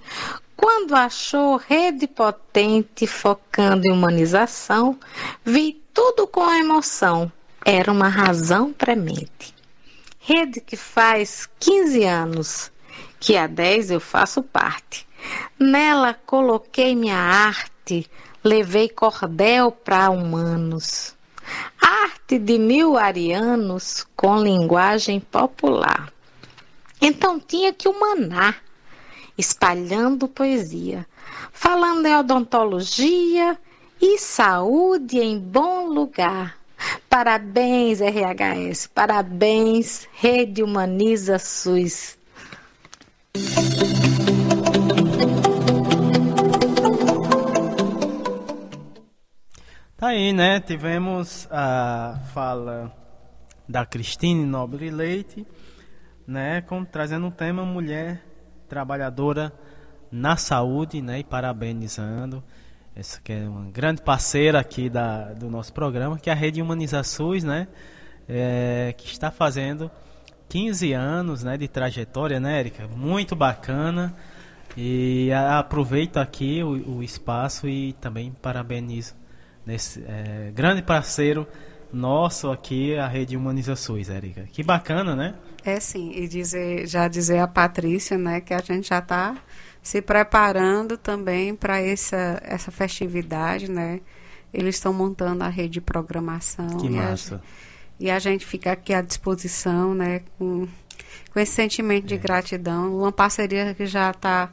quando achou rede potente focando em humanização, vi tudo com emoção, era uma razão premente. Rede que faz 15 anos que há dez eu faço parte. Nela coloquei minha arte, levei cordel para humanos. Arte de mil arianos com linguagem popular. Então tinha que humanar, espalhando poesia, falando em odontologia e saúde em bom lugar. Parabéns, RHS, parabéns, Rede Humaniza SUS. Tá aí, né? Tivemos a fala da Cristine Nobre Leite, né? Com, trazendo um tema mulher trabalhadora na saúde, né? E parabenizando essa que é uma grande parceira aqui da, do nosso programa, que é a Rede Humaniza SUS, né? É, que está fazendo 15 anos né, de trajetória, né, Erika? Muito bacana. E aproveito aqui o, o espaço e também parabenizo nesse é, grande parceiro nosso aqui, a Rede Humaniza SUS, Erika. Que bacana, né? É sim, e dizer, já dizer a Patrícia, né, que a gente já está se preparando também para essa, essa festividade, né? Eles estão montando a rede de programação. Que massa. A, e a gente fica aqui à disposição, né, com, com esse sentimento de é. gratidão, uma parceria que já está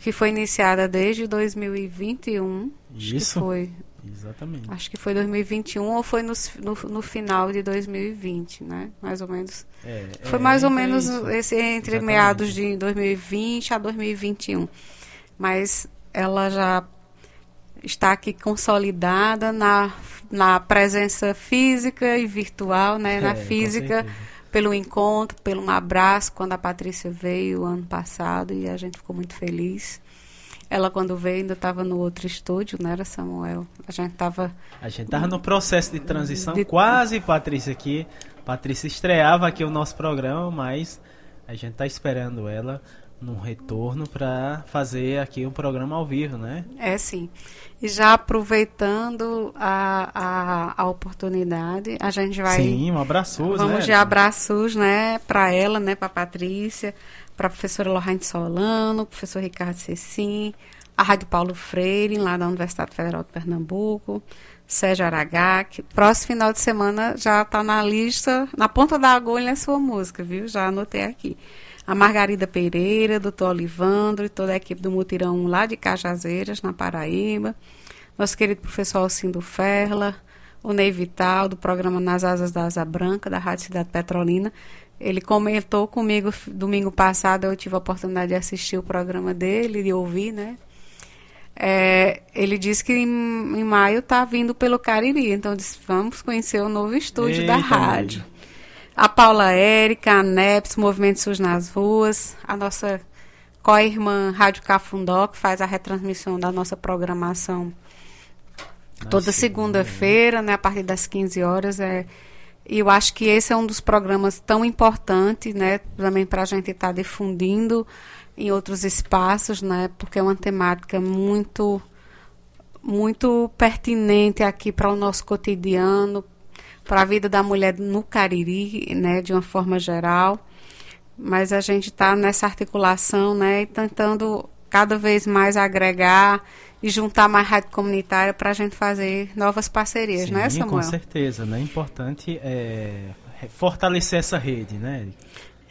que foi iniciada desde 2021. Isso. foi. Exatamente. Acho que foi 2021 ou foi no, no, no final de 2020, né? Mais ou menos. É, foi é, mais ou é menos isso. esse entre Exatamente. meados de 2020 a 2021. Mas ela já está aqui consolidada na, na presença física e virtual, né? na É, com física, pelo encontro, pelo um abraço, quando a Patrícia veio ano passado e a gente ficou muito feliz. Ela, quando veio, ainda estava no outro estúdio, não era, Samuel? A gente estava. A gente estava no processo de transição, de... quase, Patrícia, aqui. Patrícia estreava aqui o nosso programa, mas a gente está esperando ela num retorno para fazer aqui um programa ao vivo, né? É, sim. E já aproveitando a, a, a oportunidade, a gente vai... Sim, um abraço, Vamos né? de abraços, né, para ela, né, para Patrícia, para a professora Lohane Solano, professor Ricardo Cecim, a Rádio Paulo Freire, lá da Universidade Federal de Pernambuco, Sérgio Aragac. Próximo final de semana já está na lista, na ponta da agulha a sua música, viu? Já anotei aqui a Margarida Pereira, doutor Olivandro e toda a equipe do Mutirão lá de Cajazeiras, na Paraíba, nosso querido professor Alcindo Ferla, o Ney Vital, do programa Nas Asas da Asa Branca, da Rádio Cidade Petrolina. Ele comentou comigo domingo passado, eu tive a oportunidade de assistir o programa dele, de ouvir, né? É, ele disse que em, em maio está vindo pelo Cariri, então disse, vamos conhecer o novo estúdio Eita da rádio a Paula Érica, a NEPS, Movimento SUS nas Ruas, a nossa co-irmã Rádio Cafundó, que faz a retransmissão da nossa programação toda segunda-feira, né, a partir das 15 horas. É, e eu acho que esse é um dos programas tão importantes, né, também para a gente estar tá difundindo em outros espaços, né, porque é uma temática muito muito pertinente aqui para o nosso cotidiano, para a vida da mulher no Cariri, né, de uma forma geral. Mas a gente está nessa articulação, né, tentando cada vez mais agregar e juntar mais rádio comunitária para a gente fazer novas parcerias, Sim, né, Samuel? com certeza, né? Importante é fortalecer essa rede, né?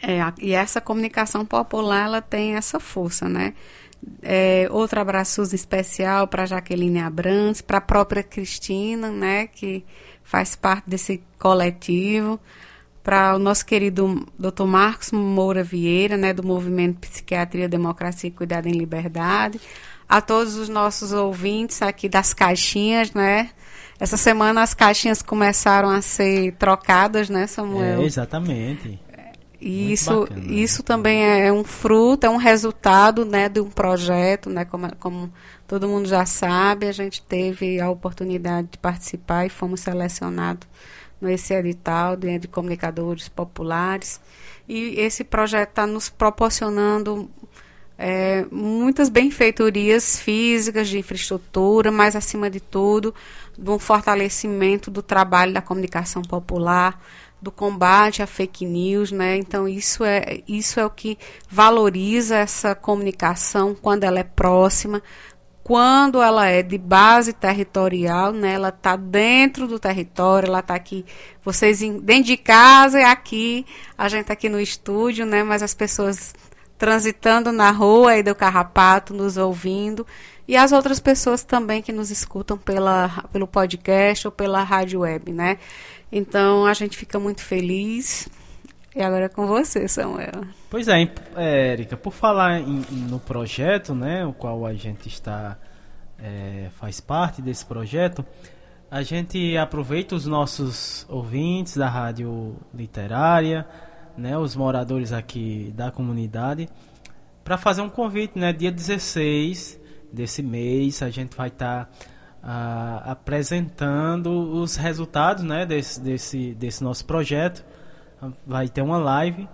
É, e essa comunicação popular ela tem essa força, né? É, outro abraço especial para Jaqueline Abrams, para a própria Cristina, né, que faz parte desse coletivo, para o nosso querido Dr. Marcos Moura Vieira, né, do Movimento Psiquiatria, Democracia e Cuidado em Liberdade, a todos os nossos ouvintes aqui das caixinhas, né? Essa semana as caixinhas começaram a ser trocadas, né, Samuel? É, exatamente. E isso, bacana, né? isso também é um fruto, é um resultado né, de um projeto, né, como, como todo mundo já sabe, a gente teve a oportunidade de participar e fomos selecionados nesse edital de, de comunicadores populares. E esse projeto está nos proporcionando é, muitas benfeitorias físicas de infraestrutura, mas acima de tudo, de um fortalecimento do trabalho da comunicação popular, do combate à fake news, né? Então isso é isso é o que valoriza essa comunicação quando ela é próxima, quando ela é de base territorial, né? Ela está dentro do território, ela está aqui, vocês dentro de casa e aqui, a gente tá aqui no estúdio, né? Mas as pessoas transitando na rua aí do Carrapato, nos ouvindo, e as outras pessoas também que nos escutam pela, pelo podcast ou pela rádio web, né? Então a gente fica muito feliz. E agora é com você, Samuel. Pois é, Érica, por falar em, no projeto, né, o qual a gente está é, faz parte desse projeto, a gente aproveita os nossos ouvintes da rádio literária, né, os moradores aqui da comunidade, para fazer um convite, né, dia 16 desse mês, a gente vai estar tá apresentando os resultados né, desse, desse, desse nosso projeto. Vai ter uma live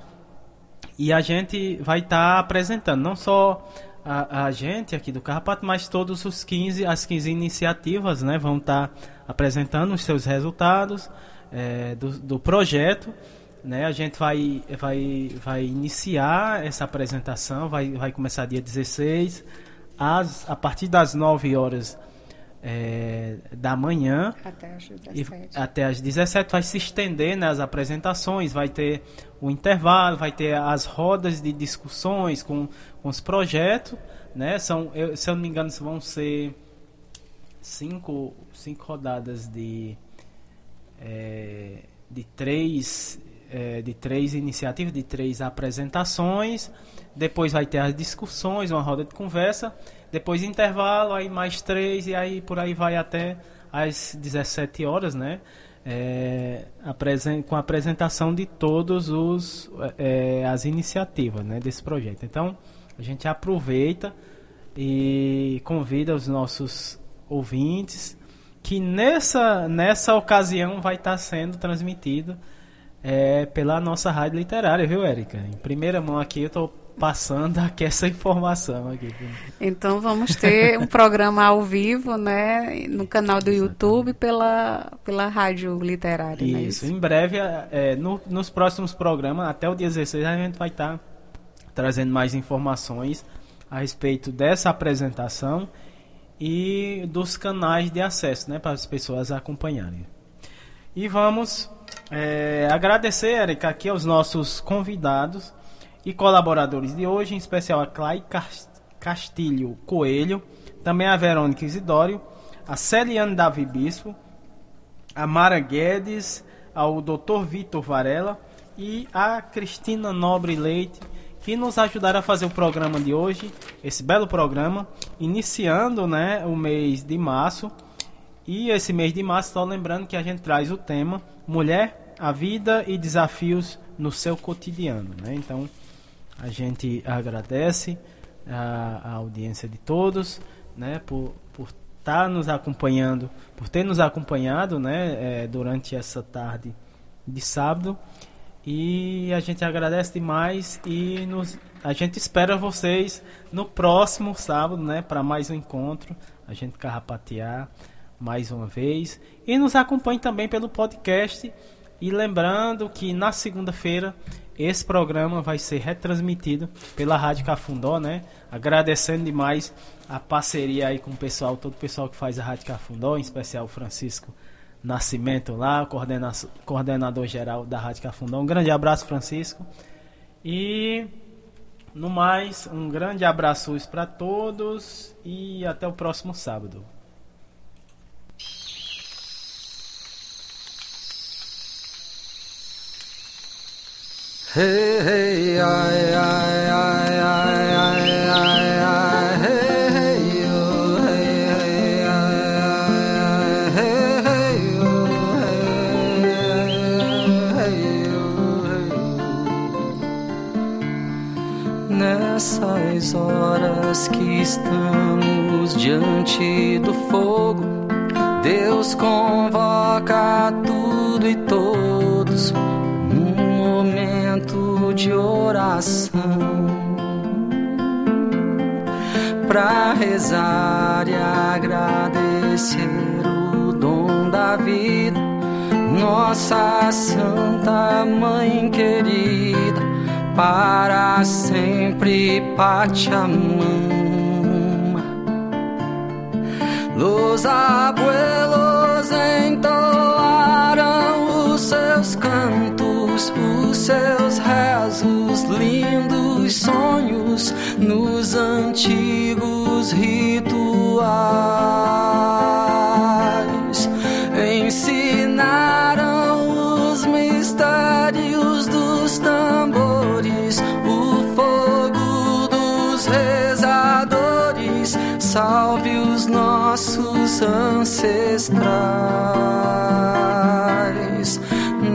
e a gente vai estar tá apresentando não só a, a, gente aqui do Carrapato, mas todos os 15, as 15 iniciativas né, vão estar tá apresentando os seus resultados é, do, do projeto. Né, a gente vai, vai, vai iniciar essa apresentação, vai, vai começar dia 16, às, a partir das 9 horas é, da manhã até as 17. até as 17 vai se estender nas né, apresentações, vai ter o intervalo, vai ter as rodas de discussões com, com os projetos, né? São, eu, se eu não me engano, vão ser cinco, cinco rodadas de é, de três é, de três iniciativas, de três apresentações. Depois vai ter as discussões, uma roda de conversa depois intervalo, aí mais três e aí por aí vai até às 17 horas, né? É, com a apresentação de todos os é, as iniciativas né, desse projeto. Então a gente aproveita e convida os nossos ouvintes que nessa, nessa ocasião vai estar sendo transmitido é, pela nossa rádio literária, viu, Érica? Em primeira mão aqui eu estou passando aqui essa informação aqui. Então vamos ter um programa ao vivo, né, no canal do YouTube pela pela rádio literária. Isso. Né? isso. Em breve, é, no, nos próximos programas, até o dia 16, a gente vai estar tá trazendo mais informações a respeito dessa apresentação e dos canais de acesso, né, para as pessoas acompanharem. E vamos é, agradecer, Erika, aqui aos nossos convidados e colaboradores de hoje, em especial a Clay Castilho Coelho, também a Verônica Isidório, a Celiane Davi Bispo, a Mara Guedes, ao Dr. Vitor Varela e a Cristina Nobre Leite, que nos ajudaram a fazer o programa de hoje, esse belo programa, iniciando né, o mês de março. E esse mês de março, só lembrando que a gente traz o tema Mulher, a Vida e Desafios no seu cotidiano. Né? Então, a gente agradece a, a audiência de todos né, por, por estar tá nos acompanhando, por ter nos acompanhado né, é, durante essa tarde de sábado. E a gente agradece demais e nos, a gente espera vocês no próximo sábado, né, para mais um encontro, a gente carrapatear mais uma vez e nos acompanhe também pelo podcast e lembrando que na segunda-feira esse programa vai ser retransmitido pela Rádio Cafundó, né? Agradecendo demais a parceria aí com o pessoal, todo o pessoal que faz a Rádio Cafundó, em especial o Francisco Nascimento lá, coordena coordenador geral da Rádio Cafundão. Um grande abraço, Francisco. E no mais, um grande abraço para todos e até o próximo sábado. Ai, ai, ai, ai, ai, ai, ai, ai, ai. Nessas horas que estamos diante do fogo, Deus convoca tudo e todos momento de oração para rezar e agradecer o dom da vida, nossa Santa Mãe querida, para sempre Pachamama. Los abuelos entoaram os seus cantos, os seus rezos, lindos sonhos nos antigos rituais. Ensinaram os mistérios dos tambores, o fogo dos rezadores. Salve os nossos ancestrais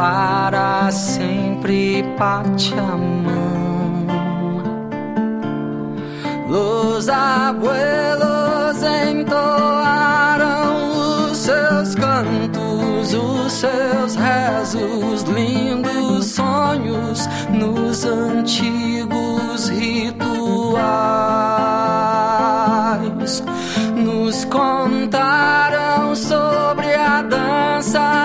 para sempre Pachamama. Los abuelos entoaram os seus cantos, os seus rezos, lindos sonhos nos antigos rituais. Nos contaram sobre a dança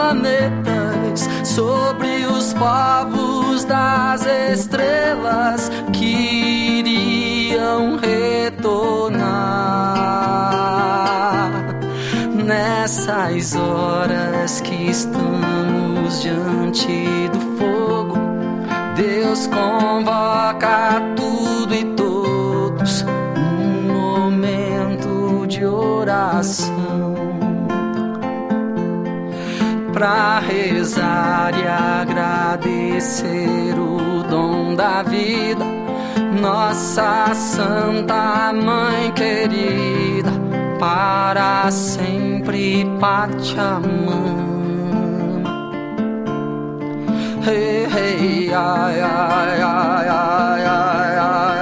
planetas, sobre os povos das estrelas que iriam retornar nessas horas que estamos diante do fogo. Deus convoca tudo e todos num momento coração pra rezar e agradecer o dom da vida, nossa Santa Mãe querida, para sempre Pachamama. Hey, hey, ai, ai, ai, ai, ai, ai.